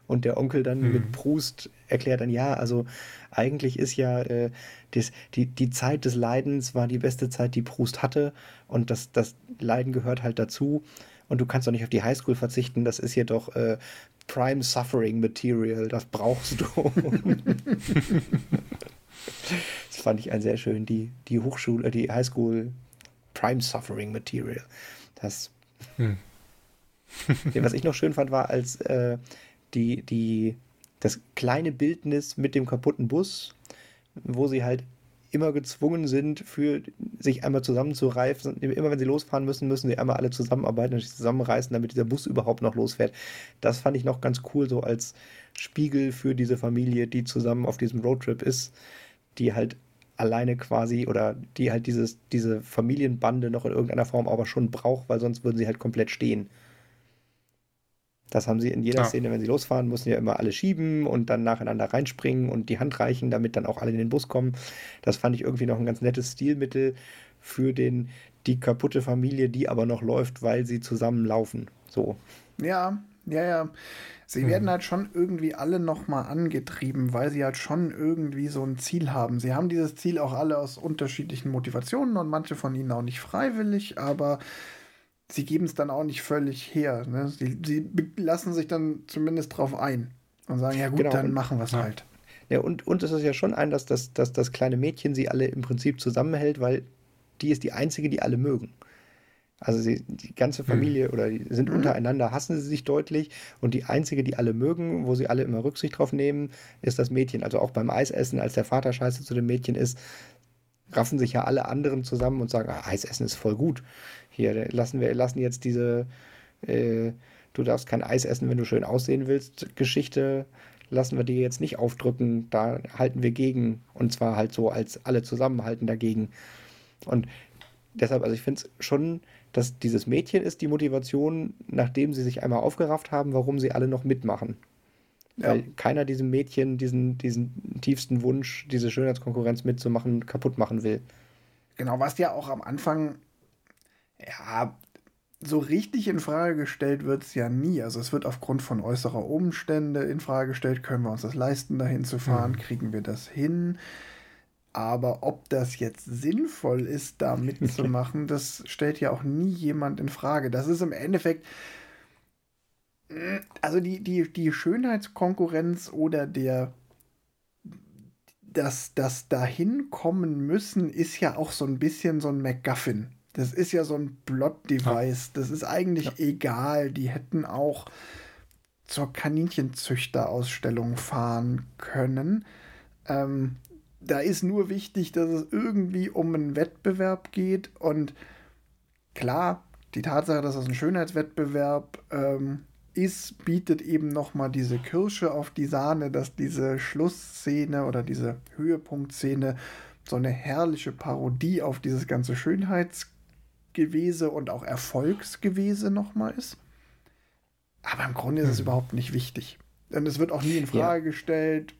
Und der Onkel dann mhm. mit Brust erklärt dann, ja, also eigentlich ist ja äh, das, die, die Zeit des Leidens war die beste Zeit, die Brust hatte. Und das, das Leiden gehört halt dazu. Und du kannst doch nicht auf die Highschool verzichten. Das ist jedoch äh, Prime Suffering Material, das brauchst du. das fand ich ein sehr schön, die, die Hochschule, die Highschool Prime Suffering Material. Das. Hm. was ich noch schön fand, war, als äh, die, die, das kleine Bildnis mit dem kaputten Bus, wo sie halt immer gezwungen sind, für sich einmal zusammenzureifen. Immer wenn sie losfahren müssen, müssen sie einmal alle zusammenarbeiten und sich zusammenreißen, damit dieser Bus überhaupt noch losfährt. Das fand ich noch ganz cool, so als Spiegel für diese Familie, die zusammen auf diesem Roadtrip ist, die halt alleine quasi oder die halt dieses, diese Familienbande noch in irgendeiner Form aber schon braucht, weil sonst würden sie halt komplett stehen. Das haben sie in jeder ja. Szene, wenn sie losfahren, müssen ja immer alle schieben und dann nacheinander reinspringen und die Hand reichen, damit dann auch alle in den Bus kommen. Das fand ich irgendwie noch ein ganz nettes Stilmittel für den, die kaputte Familie, die aber noch läuft, weil sie zusammenlaufen. So. Ja, ja, ja. Sie hm. werden halt schon irgendwie alle nochmal angetrieben, weil sie halt schon irgendwie so ein Ziel haben. Sie haben dieses Ziel auch alle aus unterschiedlichen Motivationen und manche von ihnen auch nicht freiwillig, aber sie geben es dann auch nicht völlig her. Ne? Sie, sie lassen sich dann zumindest drauf ein und sagen, ja gut, genau. dann machen wir es halt. Ja, und, und es ist ja schon ein, dass das, dass das kleine Mädchen sie alle im Prinzip zusammenhält, weil die ist die einzige, die alle mögen. Also sie, die ganze Familie mhm. oder die sind mhm. untereinander, hassen sie sich deutlich und die einzige, die alle mögen, wo sie alle immer Rücksicht drauf nehmen, ist das Mädchen. Also auch beim Eisessen, als der Vater scheiße zu dem Mädchen ist, raffen sich ja alle anderen zusammen und sagen, ah, Eisessen ist voll gut. Hier lassen wir lassen jetzt diese äh, du darfst kein Eis essen, wenn du schön aussehen willst, Geschichte lassen wir dir jetzt nicht aufdrücken, da halten wir gegen und zwar halt so als alle zusammenhalten dagegen. Und deshalb, also ich finde es schon, dass dieses Mädchen ist die Motivation, nachdem sie sich einmal aufgerafft haben, warum sie alle noch mitmachen. Ja. Weil keiner diesem Mädchen diesen, diesen tiefsten Wunsch, diese Schönheitskonkurrenz mitzumachen, kaputt machen will. Genau, was ja auch am Anfang, ja, so richtig in Frage gestellt wird es ja nie. Also es wird aufgrund von äußerer Umstände in Frage gestellt, können wir uns das leisten, dahin zu fahren, mhm. kriegen wir das hin. Aber ob das jetzt sinnvoll ist, da mitzumachen, das stellt ja auch nie jemand in Frage. Das ist im Endeffekt, also die, die, die Schönheitskonkurrenz oder der das, das dahin kommen müssen, ist ja auch so ein bisschen so ein MacGuffin. Das ist ja so ein Plot-Device. Das ist eigentlich ja. egal. Die hätten auch zur Kaninchenzüchterausstellung fahren können. Ähm, da ist nur wichtig, dass es irgendwie um einen Wettbewerb geht. Und klar, die Tatsache, dass es ein Schönheitswettbewerb ähm, ist, bietet eben nochmal diese Kirsche auf die Sahne, dass diese Schlussszene oder diese Höhepunktszene so eine herrliche Parodie auf dieses ganze Schönheitsgewese und auch Erfolgsgewese nochmal ist. Aber im Grunde ist es hm. überhaupt nicht wichtig. Denn es wird auch nie in Frage ja. gestellt.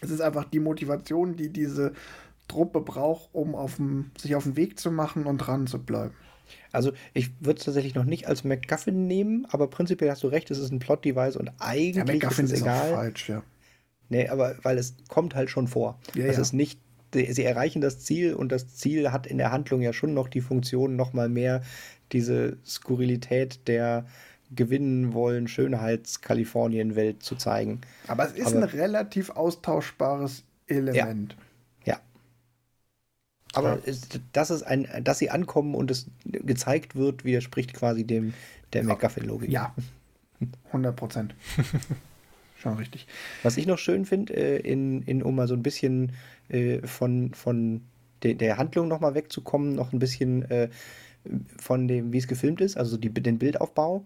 Es ist einfach die Motivation, die diese Truppe braucht, um auf dem, sich auf den Weg zu machen und dran zu bleiben. Also ich würde es tatsächlich noch nicht als MacGuffin nehmen, aber prinzipiell hast du recht, es ist ein Plot-Device und eigentlich ja, MacGuffin ist es egal. Ist falsch, ja. Nee, aber weil es kommt halt schon vor. Ja, das ja. ist nicht, sie erreichen das Ziel und das Ziel hat in der Handlung ja schon noch die Funktion, noch mal mehr diese Skurrilität der gewinnen wollen, Schönheits-Kalifornien-Welt zu zeigen. Aber es ist aber, ein relativ austauschbares Element. Ja. ja. Aber ja. dass es ein, dass sie ankommen und es gezeigt wird, widerspricht quasi dem der McGuffin-Logik. Ja. 100 Prozent. Schon richtig. Was ich noch schön finde, äh, in, in, um mal so ein bisschen äh, von, von de, der Handlung nochmal wegzukommen, noch ein bisschen äh, von dem, wie es gefilmt ist, also die, den Bildaufbau.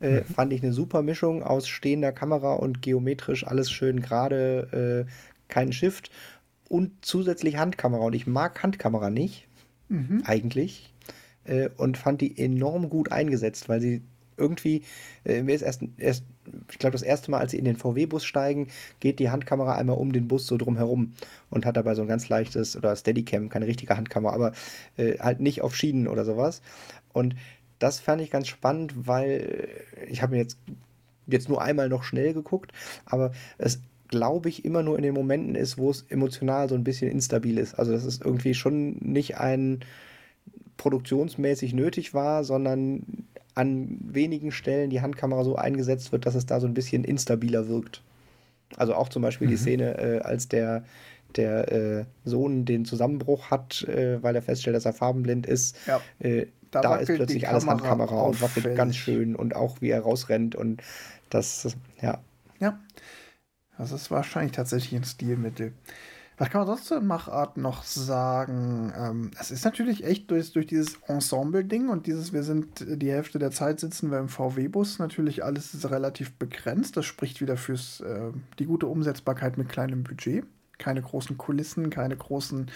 Äh, mhm. Fand ich eine super Mischung aus stehender Kamera und geometrisch alles schön gerade, äh, kein Shift und zusätzlich Handkamera. Und ich mag Handkamera nicht, mhm. eigentlich. Äh, und fand die enorm gut eingesetzt, weil sie irgendwie, mir ist erst, erst ich glaube, das erste Mal, als sie in den VW-Bus steigen, geht die Handkamera einmal um den Bus so drumherum und hat dabei so ein ganz leichtes, oder Steadicam, keine richtige Handkamera, aber äh, halt nicht auf Schienen oder sowas. Und das fand ich ganz spannend, weil ich habe mir jetzt, jetzt nur einmal noch schnell geguckt, aber es glaube ich, immer nur in den Momenten ist, wo es emotional so ein bisschen instabil ist. Also, dass es irgendwie schon nicht ein produktionsmäßig nötig war, sondern an wenigen Stellen die Handkamera so eingesetzt wird, dass es da so ein bisschen instabiler wirkt. Also auch zum Beispiel mhm. die Szene, äh, als der, der äh, Sohn den Zusammenbruch hat, äh, weil er feststellt, dass er farbenblind ist. Ja. Äh, da, da ist plötzlich alles Handkamera und wackelt ganz schön und auch wie er rausrennt und das, ja. Ja. Das ist wahrscheinlich tatsächlich ein Stilmittel. Was kann man sonst zur Machart noch sagen? Ähm, es ist natürlich echt durch, durch dieses Ensemble-Ding und dieses, wir sind die Hälfte der Zeit sitzen wir im VW-Bus, natürlich alles ist relativ begrenzt. Das spricht wieder für äh, die gute Umsetzbarkeit mit kleinem Budget. Keine großen Kulissen, keine großen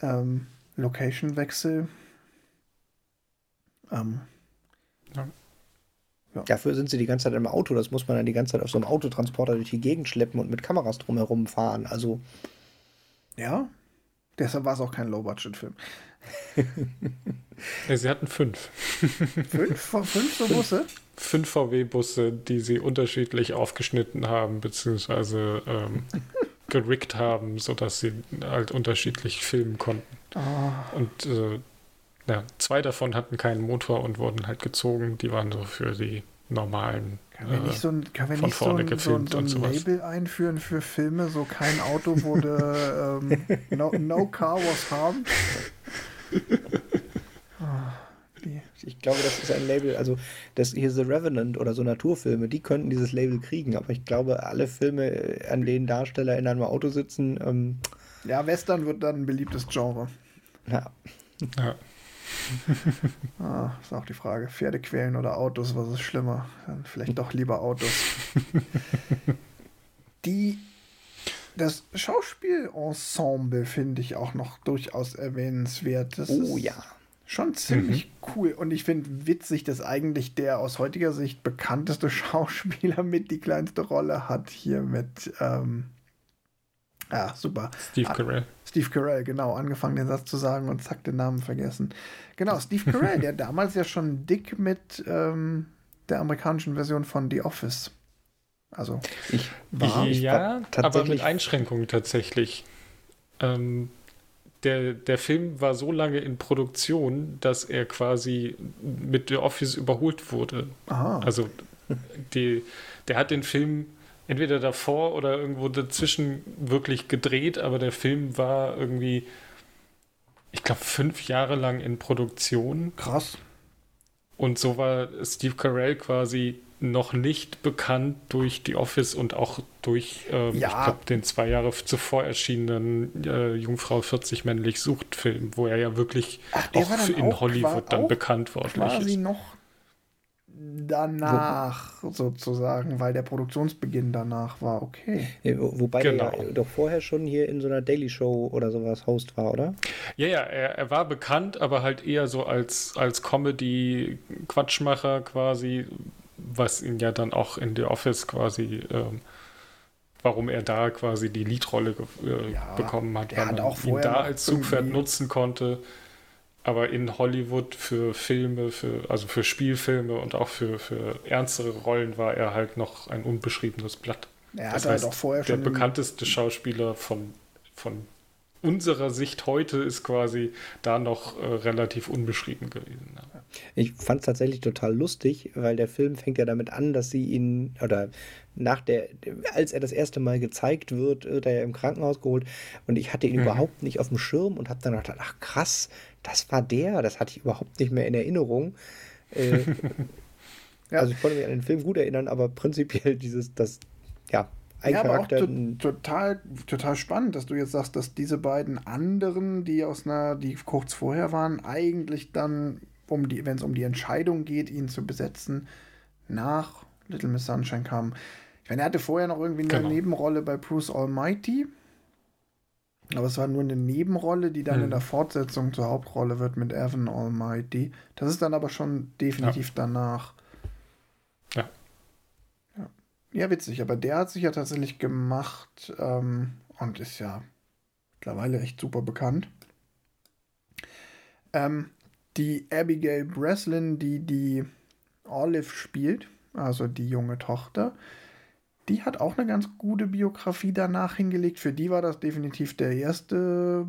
ähm, Location-Wechsel. Ähm, ja. Ja. Dafür sind sie die ganze Zeit im Auto. Das muss man dann die ganze Zeit auf so einem Autotransporter durch die Gegend schleppen und mit Kameras drumherum fahren. Also. Ja. Deshalb war es auch kein Low-Budget-Film. ja, sie hatten fünf. fünf? Fünf so Busse? Fünf VW-Busse, die sie unterschiedlich aufgeschnitten haben, beziehungsweise ähm, gerickt haben, sodass sie halt unterschiedlich filmen konnten. Oh. Und äh, ja, zwei davon hatten keinen Motor und wurden halt gezogen. Die waren so für die normalen. Können wir nicht so ein, können wir nicht so ein, so ein, so ein Label einführen für Filme? So kein Auto wurde. ähm, no, no, car was harmed. ich glaube, das ist ein Label, also das hier The Revenant oder so Naturfilme, die könnten dieses Label kriegen, aber ich glaube, alle Filme, an denen Darsteller in einem Auto sitzen. Ähm, ja, Western wird dann ein beliebtes Genre. Ja. ja. ah, ist auch die Frage. Pferde quälen oder Autos, was ist schlimmer? Dann vielleicht doch lieber Autos. die, das Schauspielensemble finde ich auch noch durchaus erwähnenswert. Das oh ja. Schon ziemlich mhm. cool. Und ich finde witzig, dass eigentlich der aus heutiger Sicht bekannteste Schauspieler mit die kleinste Rolle hat hier mit. Ähm, ja, super. Steve Carell. Steve Carell, genau, angefangen den Satz zu sagen und zack, den Namen vergessen. Genau, Steve Carell, der damals ja schon dick mit ähm, der amerikanischen Version von The Office. Also, ich war. Ja, war aber mit Einschränkungen tatsächlich. Ähm, der, der Film war so lange in Produktion, dass er quasi mit The Office überholt wurde. Aha. Also, die, der hat den Film entweder davor oder irgendwo dazwischen wirklich gedreht, aber der Film war irgendwie, ich glaube, fünf Jahre lang in Produktion. Krass. Und so war Steve Carell quasi noch nicht bekannt durch The Office und auch durch, ähm, ja. ich glaube, den zwei Jahre zuvor erschienenen äh, Jungfrau 40 männlich sucht Film, wo er ja wirklich Ach, auch in auch Hollywood dann bekannt worden ist. Quasi noch danach Wo, sozusagen, weil der Produktionsbeginn danach war, okay. Wobei genau. er ja doch vorher schon hier in so einer Daily Show oder sowas Host war, oder? Ja, ja, er, er war bekannt, aber halt eher so als, als Comedy-Quatschmacher quasi, was ihn ja dann auch in The Office quasi, ähm, warum er da quasi die Leadrolle äh, ja, bekommen hat, weil man ihn da als Zugpferd nutzen konnte aber in Hollywood für Filme, für, also für Spielfilme und auch für, für ernstere Rollen war er halt noch ein unbeschriebenes Blatt. Er das hat heißt, halt auch vorher der schon. Der bekannteste Schauspieler von, von unserer Sicht heute ist quasi da noch äh, relativ unbeschrieben gewesen. Ja. Ich fand es tatsächlich total lustig, weil der Film fängt ja damit an, dass sie ihn, oder nach der, als er das erste Mal gezeigt wird, wird er ja im Krankenhaus geholt und ich hatte ihn mhm. überhaupt nicht auf dem Schirm und habe dann gedacht, ach krass, das war der, das hatte ich überhaupt nicht mehr in Erinnerung. Äh, ja. Also ich konnte mich an den Film gut erinnern, aber prinzipiell dieses, das, ja, ein ja, Charakter. Aber auch to total, total spannend, dass du jetzt sagst, dass diese beiden anderen, die aus einer, die kurz vorher waren, eigentlich dann, um die, wenn es um die Entscheidung geht, ihn zu besetzen, nach Little Miss Sunshine kamen. Ich meine, er hatte vorher noch irgendwie eine genau. Nebenrolle bei Bruce Almighty. Aber es war nur eine Nebenrolle, die dann hm. in der Fortsetzung zur Hauptrolle wird mit Evan Almighty. Das ist dann aber schon definitiv ja. danach. Ja. ja. ja. witzig, aber der hat sich ja tatsächlich gemacht ähm, und ist ja mittlerweile echt super bekannt. Ähm, die Abigail Breslin, die die Olive spielt, also die junge Tochter, die hat auch eine ganz gute Biografie danach hingelegt. Für die war das definitiv der erste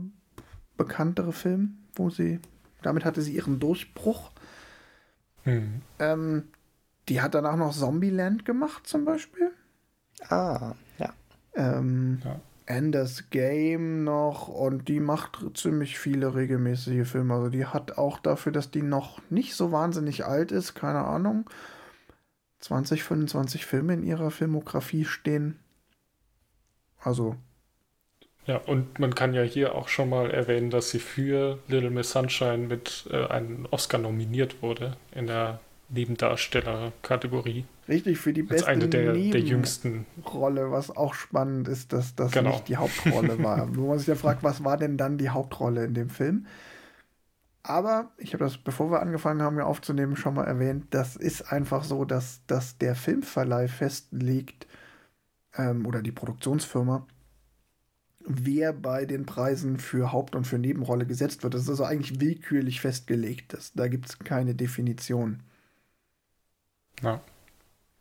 bekanntere Film, wo sie, damit hatte sie ihren Durchbruch. Mhm. Ähm, die hat danach noch Zombieland gemacht zum Beispiel. Ah, ja. Ähm, ja. Enders Game noch und die macht ziemlich viele regelmäßige Filme. Also die hat auch dafür, dass die noch nicht so wahnsinnig alt ist, keine Ahnung, 20, 25 Filme in ihrer Filmografie stehen. Also. Ja, und man kann ja hier auch schon mal erwähnen, dass sie für Little Miss Sunshine mit äh, einem Oscar nominiert wurde in der Nebendarsteller-Kategorie. Richtig, für die beste eine der, der jüngsten Rolle, was auch spannend ist, dass das genau. nicht die Hauptrolle war. Wo man sich ja fragt, was war denn dann die Hauptrolle in dem Film? Aber ich habe das, bevor wir angefangen haben, hier aufzunehmen, schon mal erwähnt. Das ist einfach so, dass, dass der Filmverleih festlegt, ähm, oder die Produktionsfirma, wer bei den Preisen für Haupt- und für Nebenrolle gesetzt wird. Das ist also eigentlich willkürlich festgelegt. Das, da gibt es keine Definition. Ja.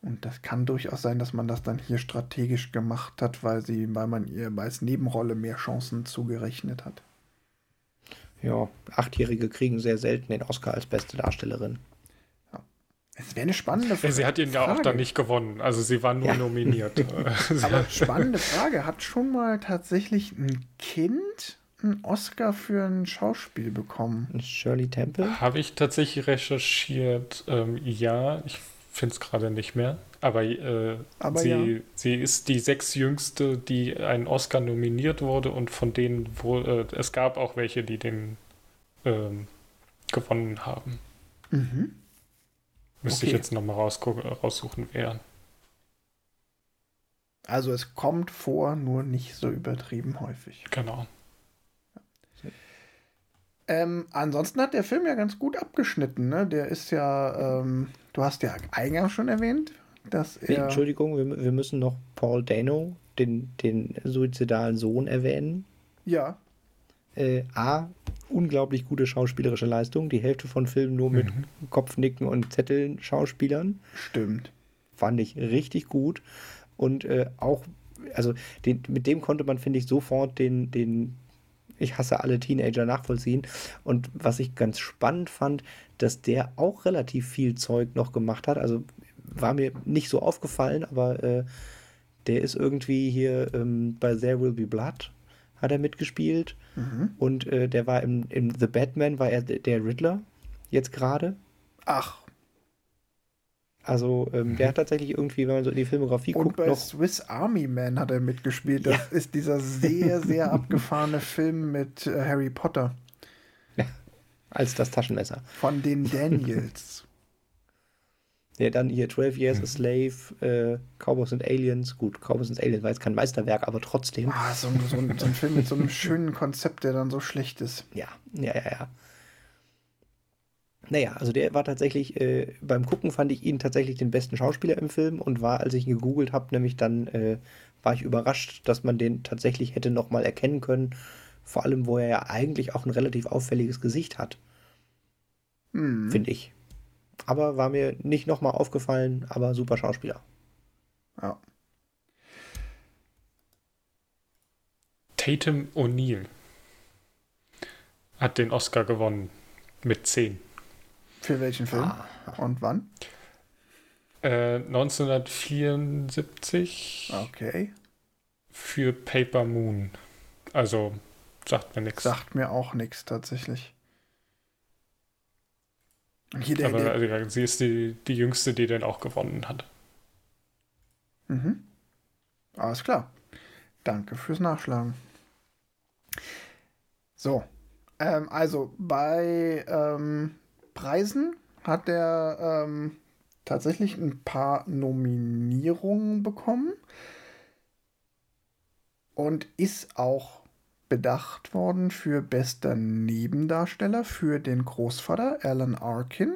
Und das kann durchaus sein, dass man das dann hier strategisch gemacht hat, weil sie, weil man ihr als Nebenrolle mehr Chancen zugerechnet hat. Ja, Achtjährige kriegen sehr selten den Oscar als beste Darstellerin. Es wäre eine spannende Frage. sie hat ihn ja auch dann nicht gewonnen. Also sie war nur ja. nominiert. Aber spannende Frage. Hat schon mal tatsächlich ein Kind einen Oscar für ein Schauspiel bekommen? Shirley Temple? Habe ich tatsächlich recherchiert. Ähm, ja, ich finde es gerade nicht mehr. Aber, äh, Aber sie, ja. sie ist die sechsjüngste, die einen Oscar nominiert wurde und von denen wohl, äh, es gab auch welche, die den ähm, gewonnen haben. Mhm. Müsste okay. ich jetzt nochmal raussuchen, wer. Also es kommt vor, nur nicht so übertrieben häufig. Genau. Ähm, ansonsten hat der Film ja ganz gut abgeschnitten. Ne? Der ist ja, ähm, du hast ja eingangs schon erwähnt, dass er. Entschuldigung, wir, wir müssen noch Paul Dano, den, den suizidalen Sohn, erwähnen. Ja. Äh, A, unglaublich gute schauspielerische Leistung. Die Hälfte von Filmen nur mit mhm. Kopfnicken und Zetteln Schauspielern. Stimmt. Fand ich richtig gut. Und äh, auch, also den, mit dem konnte man, finde ich, sofort den, den, ich hasse alle Teenager nachvollziehen. Und was ich ganz spannend fand, dass der auch relativ viel Zeug noch gemacht hat. Also war mir nicht so aufgefallen, aber äh, der ist irgendwie hier ähm, bei There Will Be Blood hat er mitgespielt. Mhm. Und äh, der war im, im The Batman, war er der Riddler jetzt gerade. Ach. Also ähm, der hat tatsächlich irgendwie, wenn man so in die Filmografie Und guckt, bei noch Swiss Army Man hat er mitgespielt. Das ist dieser sehr, sehr abgefahrene Film mit äh, Harry Potter als das Taschenmesser. von den Daniels. Ja, dann hier 12 Years a Slave, äh, Cowboys and Aliens. Gut, Cowboys and Aliens war jetzt kein Meisterwerk, aber trotzdem. Ah, so, ein- so, so ein Film mit so einem schönen Konzept, der dann so schlecht ist. Ja, ja, ja, ja. Naja, also der war tatsächlich, äh, beim Gucken fand ich ihn tatsächlich den besten Schauspieler im Film und war, als ich ihn gegoogelt habe, nämlich dann äh, war ich überrascht, dass man den tatsächlich hätte nochmal erkennen können. Vor allem, wo er ja eigentlich auch ein relativ auffälliges Gesicht hat, Hm. finde ich. Aber war mir nicht nochmal aufgefallen, aber super Schauspieler. Ja. Tatum O'Neill hat den Oscar gewonnen mit 10. Für welchen Film? Ah. Und wann? Äh, 1974 Okay. für Paper Moon. Also sagt mir nichts. Sagt mir auch nichts tatsächlich. Und hier der, Aber der, also, sie ist die, die jüngste, die den auch gewonnen hat. Mhm. Alles klar. Danke fürs Nachschlagen. So. Ähm, also bei ähm, Preisen hat er ähm, tatsächlich ein paar Nominierungen bekommen und ist auch bedacht worden für bester Nebendarsteller für den Großvater Alan Arkin,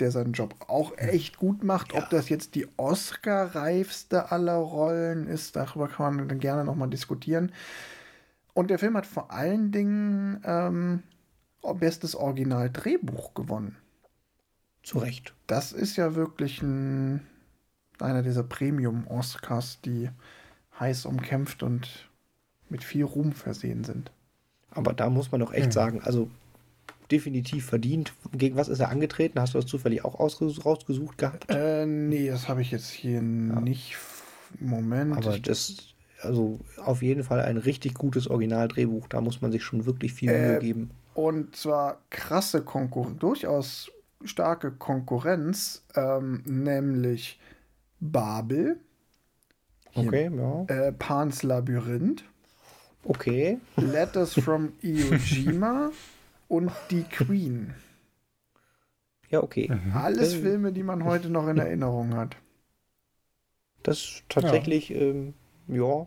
der seinen Job auch echt gut macht. Ob das jetzt die Oscar-reifste aller Rollen ist, darüber kann man dann gerne nochmal diskutieren. Und der Film hat vor allen Dingen ähm, bestes Original-Drehbuch gewonnen. Zu Recht. Das ist ja wirklich ein, einer dieser Premium-Oscars, die heiß umkämpft und mit viel Ruhm versehen sind. Aber da muss man doch echt Mhm. sagen, also definitiv verdient. Gegen was ist er angetreten? Hast du das zufällig auch ausges- rausgesucht gehabt? Äh, nee, das habe ich jetzt hier nicht. Moment. Aber das, also auf jeden Fall ein richtig gutes Originaldrehbuch. Da muss man sich schon wirklich viel Mühe Äh, geben. Und zwar krasse Konkurrenz, durchaus starke Konkurrenz, ähm, nämlich Babel, hier, Okay, ja. äh, Pans Labyrinth, Okay. Letters from Iwo Jima und Die Queen. Ja, okay. Alles Äh, Filme, die man heute noch in Erinnerung hat. Das ist tatsächlich, ja, ähm, ja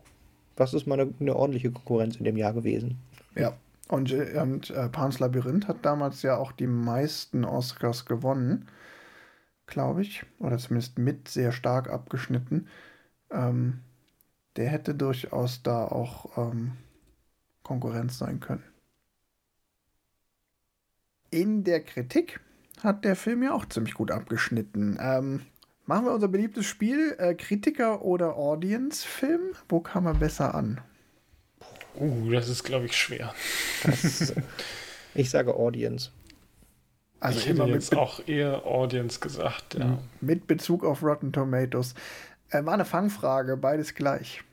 das ist mal eine, eine ordentliche Konkurrenz in dem Jahr gewesen. Ja. Und, äh, und äh, Pans Labyrinth hat damals ja auch die meisten Oscars gewonnen, glaube ich. Oder zumindest mit sehr stark abgeschnitten. Ähm, der hätte durchaus da auch ähm, Konkurrenz sein können. In der Kritik hat der Film ja auch ziemlich gut abgeschnitten. Ähm, machen wir unser beliebtes Spiel, äh, Kritiker oder Audience-Film? Wo kam er besser an? Uh, das ist, glaube ich, schwer. Das, ich sage Audience. Also ich hätte immer mit, jetzt auch eher Audience gesagt, ja. mit Bezug auf Rotten Tomatoes. Äh, war eine Fangfrage, beides gleich.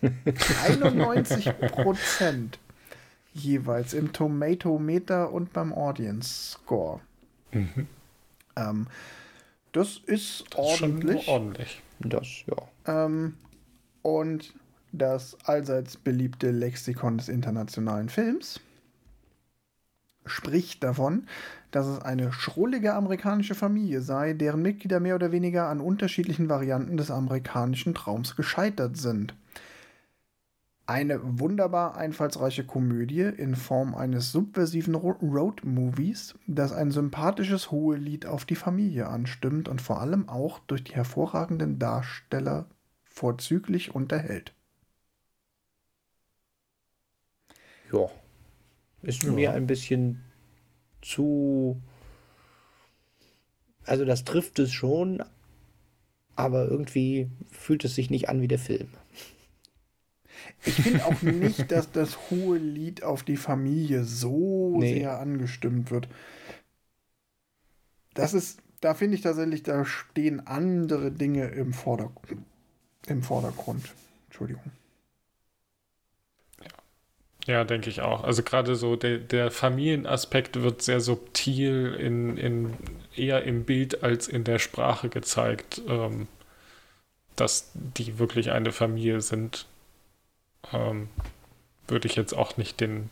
91 Prozent jeweils im Tomatometer und beim Audience Score. Mhm. Ähm, das ist Das ist schon ordentlich. ordentlich. Das, ja. Ähm, und das allseits beliebte Lexikon des internationalen Films spricht davon, dass es eine schrullige amerikanische Familie sei, deren Mitglieder mehr oder weniger an unterschiedlichen Varianten des amerikanischen Traums gescheitert sind. Eine wunderbar einfallsreiche Komödie in Form eines subversiven Ro- Road-Movies, das ein sympathisches Hohelied auf die Familie anstimmt und vor allem auch durch die hervorragenden Darsteller vorzüglich unterhält. Ja. Ist mir ein bisschen zu. Also, das trifft es schon, aber irgendwie fühlt es sich nicht an wie der Film. Ich finde auch nicht, dass das hohe Lied auf die Familie so Nee. sehr angestimmt wird. Das ist, da finde ich tatsächlich, da stehen andere Dinge im, Vorder im Vordergrund. Entschuldigung. Ja, denke ich auch. Also gerade so der, der Familienaspekt wird sehr subtil in, in eher im Bild als in der Sprache gezeigt, ähm, dass die wirklich eine Familie sind. Ähm, würde ich jetzt auch nicht den,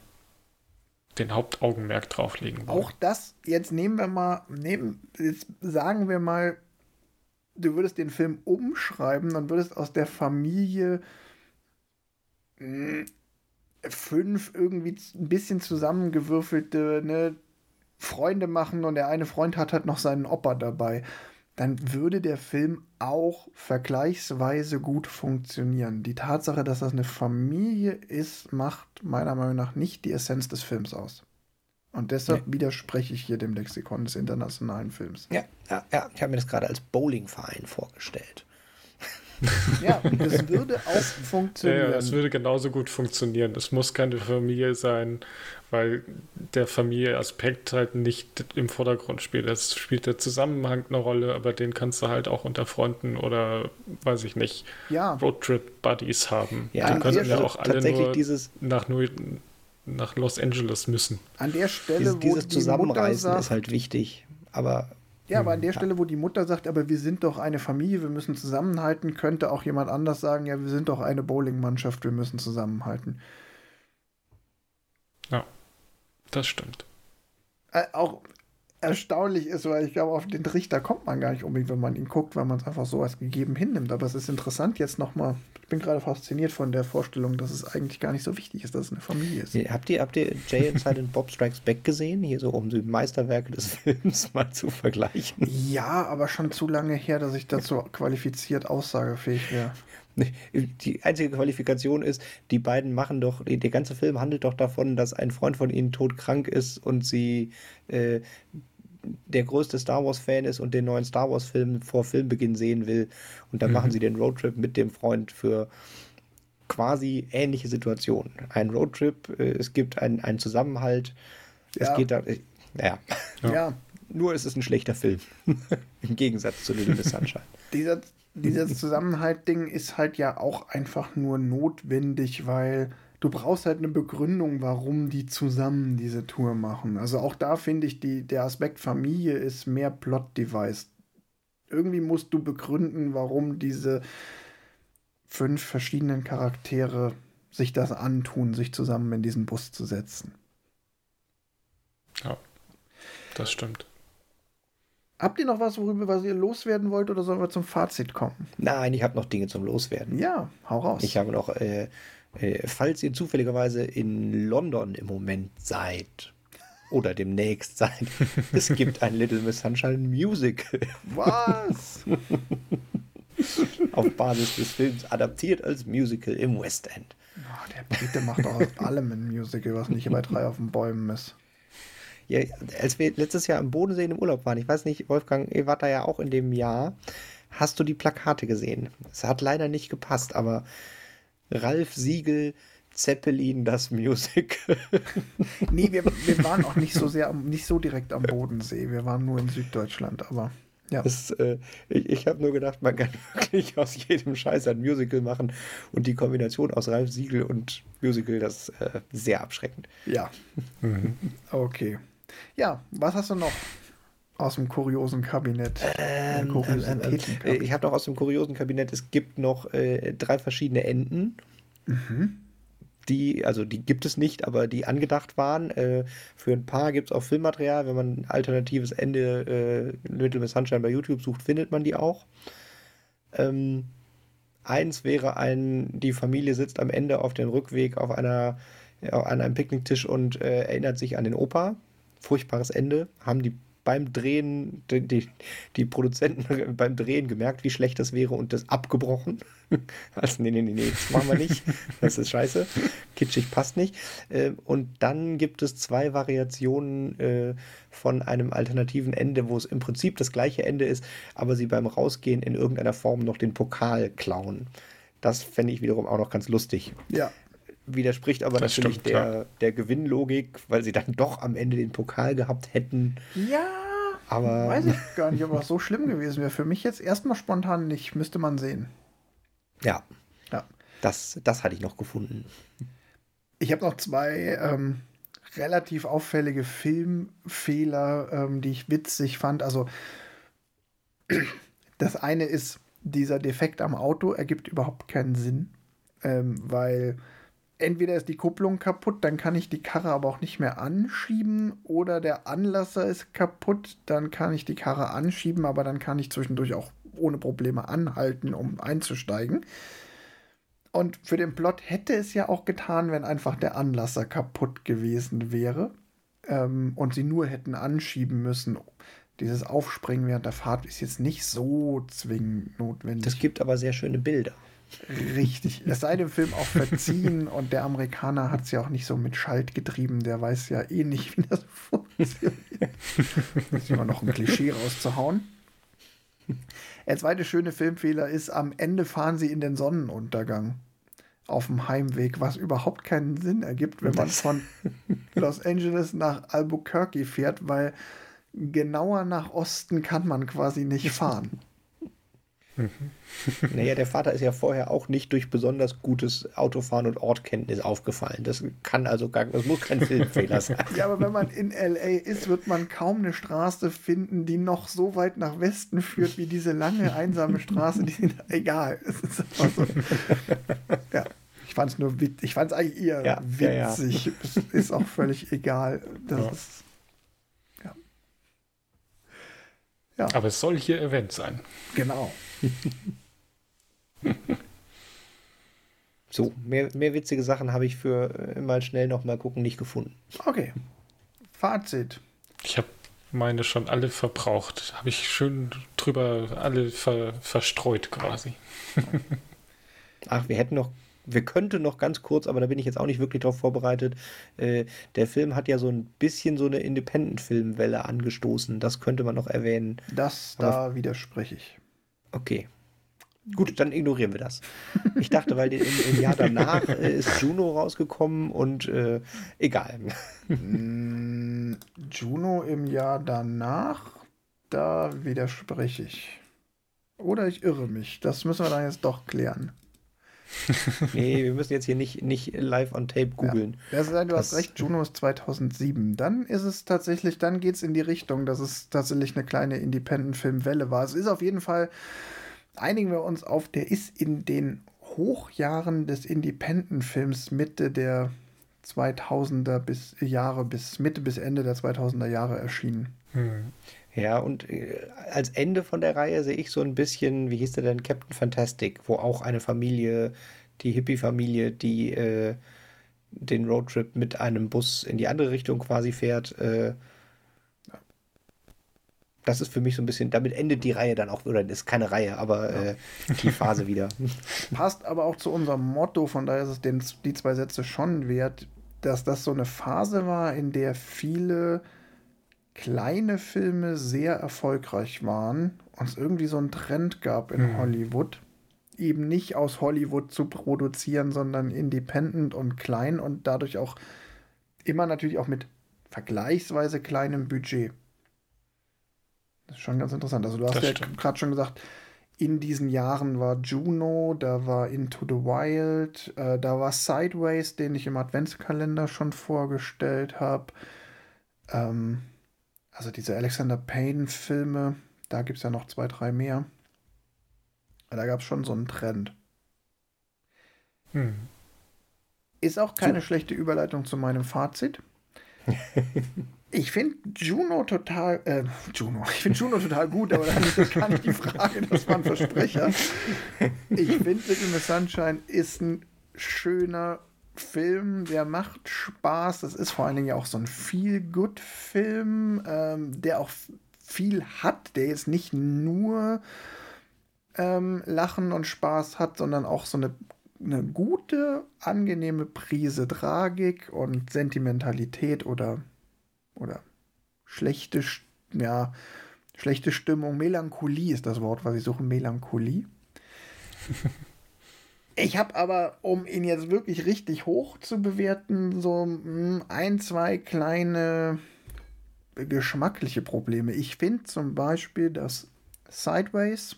den Hauptaugenmerk drauflegen. Wollen. Auch das, jetzt nehmen wir mal, nehmen, jetzt sagen wir mal, du würdest den Film umschreiben und würdest aus der Familie hm, fünf irgendwie ein bisschen zusammengewürfelte ne, Freunde machen und der eine Freund hat halt noch seinen Opa dabei, dann würde der Film auch vergleichsweise gut funktionieren. Die Tatsache, dass das eine Familie ist, macht meiner Meinung nach nicht die Essenz des Films aus. Und deshalb nee. widerspreche ich hier dem Lexikon des internationalen Films. Ja, ja, ja. ich habe mir das gerade als Bowlingverein vorgestellt. ja, es würde auch funktionieren. Ja, es würde genauso gut funktionieren. Es muss keine Familie sein, weil der Familieaspekt halt nicht im Vordergrund spielt. Es spielt der Zusammenhang eine Rolle, aber den kannst du halt auch unter Freunden oder, weiß ich nicht, ja. Roadtrip-Buddies haben. Ja, die können ja auch alle nur dieses nach, New nach Los Angeles müssen. An der Stelle, dieses, dieses die Zusammenreißen sagt, ist halt wichtig, aber ja, aber an der Stelle, wo die Mutter sagt, aber wir sind doch eine Familie, wir müssen zusammenhalten, könnte auch jemand anders sagen, ja, wir sind doch eine Bowling-Mannschaft, wir müssen zusammenhalten. Das stimmt. Äh, auch erstaunlich ist, weil ich glaube, auf den Trichter kommt man gar nicht unbedingt, wenn man ihn guckt, weil man es einfach so als gegeben hinnimmt. Aber es ist interessant jetzt nochmal, ich bin gerade fasziniert von der Vorstellung, dass es eigentlich gar nicht so wichtig ist, dass es eine Familie ist. Habt ihr, habt ihr Jay and Silent Bob Strikes Back gesehen? Hier so, um die Meisterwerke des Films mal zu vergleichen. Ja, aber schon zu lange her, dass ich dazu qualifiziert aussagefähig wäre. Die einzige Qualifikation ist, die beiden machen doch, der ganze Film handelt doch davon, dass ein Freund von ihnen todkrank ist und sie äh, der größte Star Wars-Fan ist und den neuen Star Wars-Film vor Filmbeginn sehen will. Und dann mhm. machen sie den Roadtrip mit dem Freund für quasi ähnliche Situationen. Ein Roadtrip, äh, es gibt einen Zusammenhalt. Ja. Es geht da. Äh, ja. ja. Nur ist es ein schlechter Film. Im Gegensatz zu Little Miss Sunshine. Dieser, dieses Zusammenhalt-Ding ist halt ja auch einfach nur notwendig, weil du brauchst halt eine Begründung, warum die zusammen diese Tour machen. Also auch da finde ich, die, der Aspekt Familie ist mehr Plot-Device. Irgendwie musst du begründen, warum diese fünf verschiedenen Charaktere sich das antun, sich zusammen in diesen Bus zu setzen. Ja, das stimmt. Habt ihr noch was, worüber was ihr loswerden wollt, oder sollen wir zum Fazit kommen? Nein, ich habe noch Dinge zum Loswerden. Ja, hau raus. Ich habe noch äh, äh, falls ihr zufälligerweise in London im Moment seid oder demnächst seid, es gibt ein Little Miss Sunshine Musical. Was? Auf Basis des Films adaptiert als Musical im West End. Oh, der Brite macht doch aus allem ein Musical, was nicht bei drei auf den Bäumen ist. Ja, als wir letztes Jahr am Bodensee im Urlaub waren, ich weiß nicht, Wolfgang, ihr wart da ja auch in dem Jahr, hast du die Plakate gesehen? Es hat leider nicht gepasst, aber Ralf Siegel, Zeppelin, das Musical. nee, wir, wir waren auch nicht so sehr, nicht so direkt am Bodensee. Wir waren nur in Süddeutschland, aber ja. Das, äh, ich ich habe nur gedacht, man kann wirklich aus jedem Scheiß ein Musical machen und die Kombination aus Ralf Siegel und Musical, das ist äh, sehr abschreckend. Ja. Mhm. Okay. Ja, was hast du noch? aus dem kuriosen Kabinett. Ähm, ähm, ähm, äh, ich habe noch aus dem kuriosen Kabinett, es gibt noch äh, drei verschiedene Enden. Mhm. Die, also die gibt es nicht, aber die angedacht waren. Äh, für ein paar gibt es auch Filmmaterial. Wenn man ein alternatives Ende äh, Little Miss Sunshine bei YouTube sucht, findet man die auch. Ähm, eins wäre ein, die Familie sitzt am Ende auf dem Rückweg auf einer an einem Picknicktisch und äh, erinnert sich an den Opa. Furchtbares Ende. Haben die beim Drehen, die, die, die, Produzenten beim Drehen gemerkt, wie schlecht das wäre und das abgebrochen. Also, nee, nee, nee, nee, das machen wir nicht. Das ist scheiße. Kitschig passt nicht. Ähm, und dann gibt es zwei Variationen äh, von einem alternativen Ende, wo es im Prinzip das gleiche Ende ist, aber sie beim Rausgehen in irgendeiner Form noch den Pokal klauen. Das fände ich wiederum auch noch ganz lustig. Ja widerspricht aber das natürlich stimmt, der, der Gewinnlogik, weil sie dann doch am Ende den Pokal gehabt hätten. Ja, aber weiß ich gar nicht, ob das so schlimm gewesen wäre. Für mich jetzt erstmal spontan nicht, müsste man sehen. Ja. Ja. Das, das hatte ich noch gefunden. Ich habe noch zwei ähm, relativ auffällige Filmfehler, ähm, die ich witzig fand. Also das eine ist, dieser Defekt am Auto ergibt überhaupt keinen Sinn, ähm, weil entweder ist die Kupplung kaputt, dann kann ich die Karre aber auch nicht mehr anschieben, oder der Anlasser ist kaputt, dann kann ich die Karre anschieben, aber dann kann ich zwischendurch auch ohne Probleme anhalten, um einzusteigen. Und für den Plot hätte es ja auch getan, wenn einfach der Anlasser kaputt gewesen wäre ähm, und sie nur hätten anschieben müssen. Dieses Aufspringen während der Fahrt ist jetzt nicht so zwingend notwendig. Das gibt aber sehr schöne Bilder. Richtig. Es sei dem Film auch verziehen und der Amerikaner hat es ja auch nicht so mit Schalt getrieben. Der weiß ja eh nicht, wie das funktioniert. Das ist immer noch ein Klischee rauszuhauen. Der zweite schöne Filmfehler ist, am Ende fahren sie in den Sonnenuntergang auf dem Heimweg, was überhaupt keinen Sinn ergibt, wenn man von Los Angeles nach Albuquerque fährt, weil genauer nach Osten kann man quasi nicht fahren. naja, der Vater ist ja vorher auch nicht durch besonders gutes Autofahren und Ortkenntnis aufgefallen. Das kann also gar, das muss kein Filmfehler sein. ja, aber wenn man in LA ist, wird man kaum eine Straße finden, die noch so weit nach Westen führt wie diese lange einsame Straße. Die sind egal. Es ist einfach so. Ja. Ich fand es nur witzig. Ich fand es eigentlich eher ja, witzig. Ja, ja. Es ist auch völlig egal. Das ist Ja. Aber es soll hier erwähnt sein. Genau. so, mehr, mehr witzige Sachen habe ich für äh, mal schnell noch mal gucken nicht gefunden. Okay. Fazit. Ich habe meine schon alle verbraucht. Habe ich schön drüber alle ver verstreut quasi. Ach, wir hätten noch wir könnten noch ganz kurz, aber da bin ich jetzt auch nicht wirklich darauf vorbereitet. Äh, der Film hat ja so ein bisschen so eine Independent-Filmwelle angestoßen. Das könnte man noch erwähnen. Das, aber da widerspreche ich. Okay. Gut, dann ignorieren wir das. Ich dachte, weil im, im Jahr danach äh, ist Juno rausgekommen und äh, egal. Mm, Juno im Jahr danach, da widerspreche ich. Oder ich irre mich. Das müssen wir dann jetzt doch klären. nee, wir müssen jetzt hier nicht, nicht live on tape googeln. Ja. du das, hast recht, Juno ist 2007. Dann ist es tatsächlich, dann geht es in die Richtung, dass es tatsächlich eine kleine Independent-Film-Welle war. Es ist auf jeden Fall, einigen wir uns auf, der ist in den Hochjahren des Independent-Films Mitte der 2000er bis Jahre bis Mitte bis Ende der 2000er Jahre erschienen. Hm. Ja, und äh, als Ende von der Reihe sehe ich so ein bisschen, wie hieß der denn, Captain Fantastic, wo auch eine Familie, die Hippie-Familie, die äh, den Roadtrip mit einem Bus in die andere Richtung quasi fährt. Äh, das ist für mich so ein bisschen, damit endet die Reihe dann auch, oder ist keine Reihe, aber ja. äh, die Phase wieder. Passt aber auch zu unserem Motto, von daher ist es den, die zwei Sätze schon wert, dass das so eine Phase war, in der viele kleine Filme sehr erfolgreich waren und es irgendwie so einen Trend gab in mhm. Hollywood, eben nicht aus Hollywood zu produzieren, sondern independent und klein und dadurch auch immer natürlich auch mit vergleichsweise kleinem Budget. Das ist schon ganz interessant. Also du hast das ja gerade schon gesagt, in diesen Jahren war Juno, da war Into the Wild, äh, da war Sideways, den ich im Adventskalender schon vorgestellt habe. Ähm, also diese Alexander Payne-Filme, da gibt es ja noch zwei, drei mehr. Da gab es schon so einen Trend. Hm. Ist auch keine so. schlechte Überleitung zu meinem Fazit. Ich finde Juno total, äh, Juno, ich finde Juno total gut, aber das ist gar nicht die Frage, das war ein Versprecher. Ich finde Little Miss Sunshine ist ein schöner Film, der macht Spaß. Das ist vor allen Dingen ja auch so ein Feel-Good-Film, ähm, der auch viel hat, der jetzt nicht nur ähm, Lachen und Spaß hat, sondern auch so eine, eine gute, angenehme Prise Tragik und Sentimentalität oder, oder schlechte, ja, schlechte Stimmung. Melancholie ist das Wort, was ich suche. Melancholie. Ich habe aber, um ihn jetzt wirklich richtig hoch zu bewerten, so hm, ein, zwei kleine geschmackliche Probleme. Ich finde zum Beispiel, dass Sideways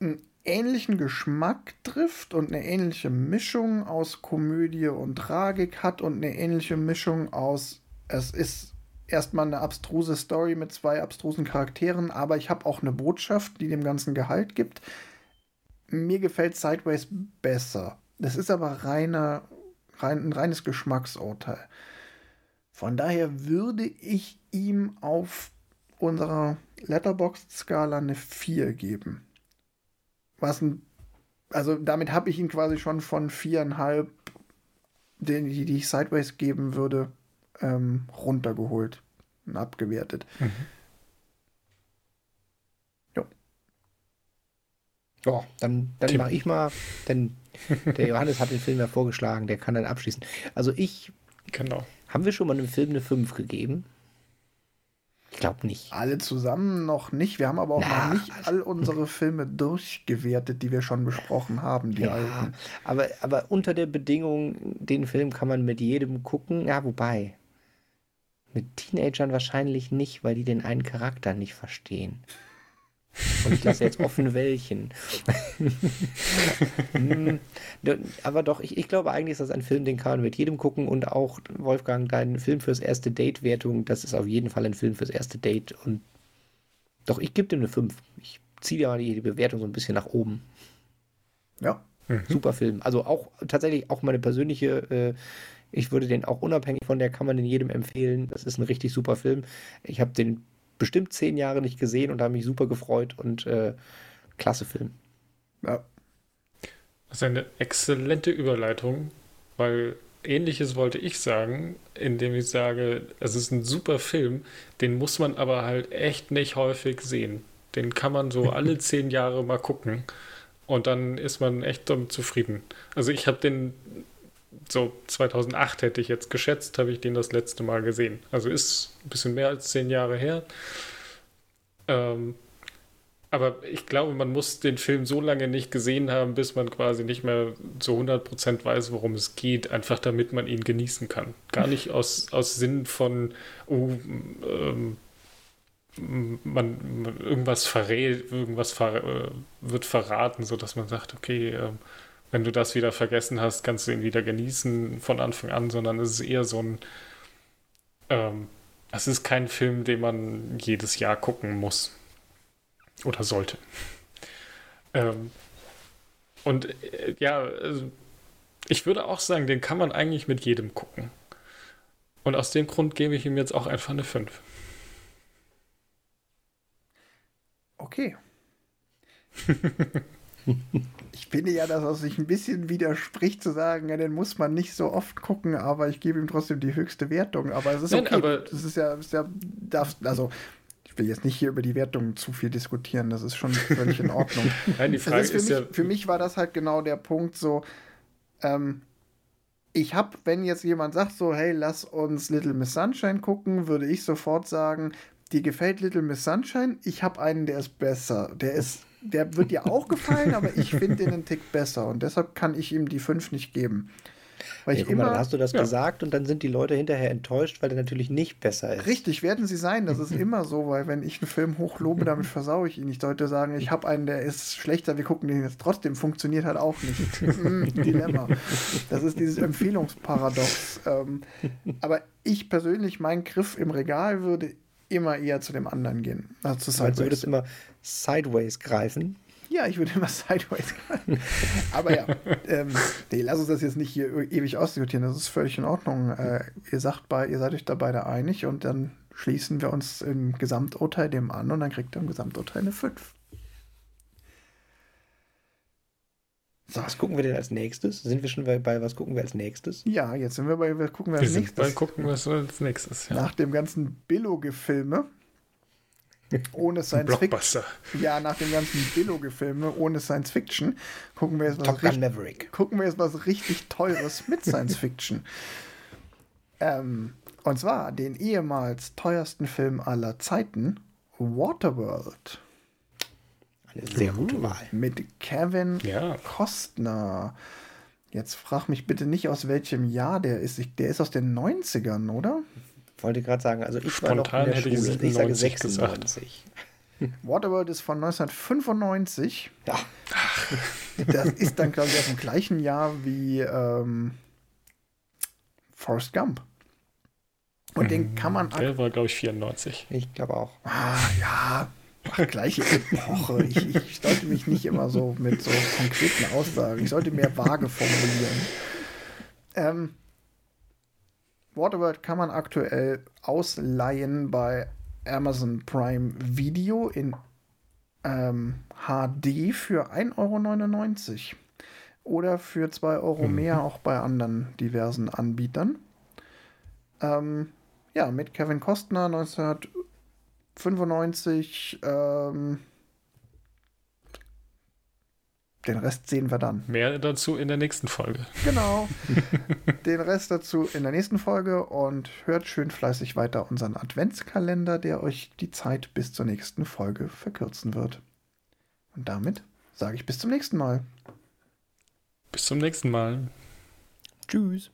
hm, ähnlichen Geschmack trifft und eine ähnliche Mischung aus Komödie und Tragik hat und eine ähnliche Mischung aus, es ist erstmal eine abstruse Story mit zwei abstrusen Charakteren, aber ich habe auch eine Botschaft, die dem Ganzen Gehalt gibt. Mir gefällt Sideways besser. Das ist aber reiner, rein, ein reines Geschmacksurteil. Von daher würde ich ihm auf unserer Letterboxd-Skala eine 4 geben. Was ein, also damit habe ich ihn quasi schon von viereinhalb, die, die ich Sideways geben würde, ähm, runtergeholt und abgewertet. Mhm. Ja. Ja, dann, dann mache ich mal, denn der Johannes hat den Film ja vorgeschlagen, der kann dann abschließen. Also ich. Genau. Haben wir schon mal einem Film eine 5 gegeben? Ich glaube nicht. Alle zusammen noch nicht. Wir haben aber auch Na, noch nicht also, all unsere Filme durchgewertet, die wir schon besprochen haben, die ja, alten. Aber, aber unter der Bedingung, den Film kann man mit jedem gucken. Ja, wobei. Mit Teenagern wahrscheinlich nicht, weil die den einen Charakter nicht verstehen. Und ich lasse jetzt offen welchen. Hm, aber doch, ich, ich glaube eigentlich ist das ein Film, den kann man mit jedem gucken und auch, Wolfgang, dein Film fürs erste Date-Wertung, das ist auf jeden Fall ein Film fürs erste Date und doch, ich gebe dem eine 5. Ich ziehe ja die, die Bewertung so ein bisschen nach oben. Ja. Mhm. Super Film. Also auch tatsächlich auch meine persönliche, äh, ich würde den auch unabhängig von der, kann man den jedem empfehlen. Das ist ein richtig super Film. Ich habe den bestimmt zehn Jahre nicht gesehen und habe mich super gefreut und äh, klasse Film. Ja. Das ist eine exzellente Überleitung, weil ähnliches wollte ich sagen, indem ich sage, es ist ein super Film, den muss man aber halt echt nicht häufig sehen. Den kann man so alle zehn Jahre mal gucken und dann ist man echt damit zufrieden. Also ich habe den so 2008 hätte ich jetzt geschätzt, habe ich den das letzte Mal gesehen. Also ist ein bisschen mehr als zehn Jahre her. Ähm, aber ich glaube, man muss den Film so lange nicht gesehen haben, bis man quasi nicht mehr zu 100% weiß, worum es geht, einfach damit man ihn genießen kann. Gar nicht aus, aus Sinn von, oh, ähm, man, man, irgendwas verrät, irgendwas ver, äh, wird verraten, sodass man sagt, okay, äh, wenn du das wieder vergessen hast, kannst du ihn wieder genießen von Anfang an, sondern es ist eher so ein, ähm, es ist kein Film, den man jedes Jahr gucken muss oder sollte. Ähm, und äh, ja, also, ich würde auch sagen, den kann man eigentlich mit jedem gucken. Und aus dem Grund gebe ich ihm jetzt auch einfach eine 5. Okay. ich finde ja, dass es sich ein bisschen widerspricht zu sagen, ja, den muss man nicht so oft gucken, aber ich gebe ihm trotzdem die höchste Wertung. Aber es ist Nein, okay. Aber das ist ja, ist ja darf, also ich will jetzt nicht hier über die Wertung zu viel diskutieren, das ist schon völlig in Ordnung. Nein, die Frage ist, ist ja. Für mich war das halt genau der Punkt, so, ähm, ich habe, wenn jetzt jemand sagt, so, hey, lass uns Little Miss Sunshine gucken, würde ich sofort sagen, dir gefällt Little Miss Sunshine, ich habe einen, der ist besser. Der ist der wird dir auch gefallen, aber ich finde den einen Tick besser und deshalb kann ich ihm die 5 nicht geben. Weil ja, ich immer, mal, dann hast du das ja. gesagt und dann sind die Leute hinterher enttäuscht, weil der natürlich nicht besser ist. Richtig, werden sie sein. Das ist immer so, weil wenn ich einen Film hochlobe, damit versaue ich ihn. Ich sollte sagen, ich habe einen, der ist schlechter, wir gucken den jetzt trotzdem. Funktioniert halt auch nicht. Hm, Dilemma. Das ist dieses Empfehlungsparadox. Ähm, aber ich persönlich, mein Griff im Regal würde immer eher zu dem anderen gehen. Also zu Sideways. Du würdest immer Sideways greifen. Ja, ich würde immer Sideways greifen. Aber ja, ähm, nee, lass uns das jetzt nicht hier ewig ausdiskutieren. Das ist völlig in Ordnung. Äh, ihr sagt bei, ihr seid euch da beide einig und dann schließen wir uns im Gesamturteil dem an und dann kriegt ihr im Gesamturteil eine 5. So. Was gucken wir denn als nächstes? Sind wir schon bei, bei was gucken wir als nächstes? Ja, jetzt sind wir bei was gucken wir, wir als nächstes. Bei gucken wir als nächstes. Ja. Nach dem ganzen Billo-Gefilme ohne Science Fiction. Ja, nach dem ganzen Billo-Gefilme ohne Science Fiction gucken wir jetzt was, richtig, gucken wir jetzt was richtig Teures mit Science Fiction. ähm, und zwar den ehemals teuersten Film aller Zeiten, Waterworld. Eine sehr gute Wahl. Mit Kevin ja. Costner. Jetzt frag mich bitte nicht, aus welchem Jahr der ist. Ich, der ist aus den 90ern, oder? Ich wollte gerade sagen, also ich Spontan war noch in der Schule. Ich, ich sage 96. Waterworld ist von 1995. Ja. Das ist dann, glaube ich, aus dem gleichen Jahr wie ähm, Forrest Gump. Und den kann man. Der war, glaube ich, 94. Ich glaube auch. Ah, ja. Ach, gleiche Epoche. Ich, ich sollte mich nicht immer so mit so konkreten Aussagen. Ich sollte mehr vage formulieren. Ähm, Waterworld kann man aktuell ausleihen bei Amazon Prime Video in ähm, HD für 1,99 Euro. Oder für 2 Euro mhm. mehr auch bei anderen diversen Anbietern. Ähm, ja, mit Kevin Costner 1995. Ähm, den Rest sehen wir dann. Mehr dazu in der nächsten Folge. Genau. Den Rest dazu in der nächsten Folge und hört schön fleißig weiter unseren Adventskalender, der euch die Zeit bis zur nächsten Folge verkürzen wird. Und damit sage ich bis zum nächsten Mal. Bis zum nächsten Mal. Tschüss.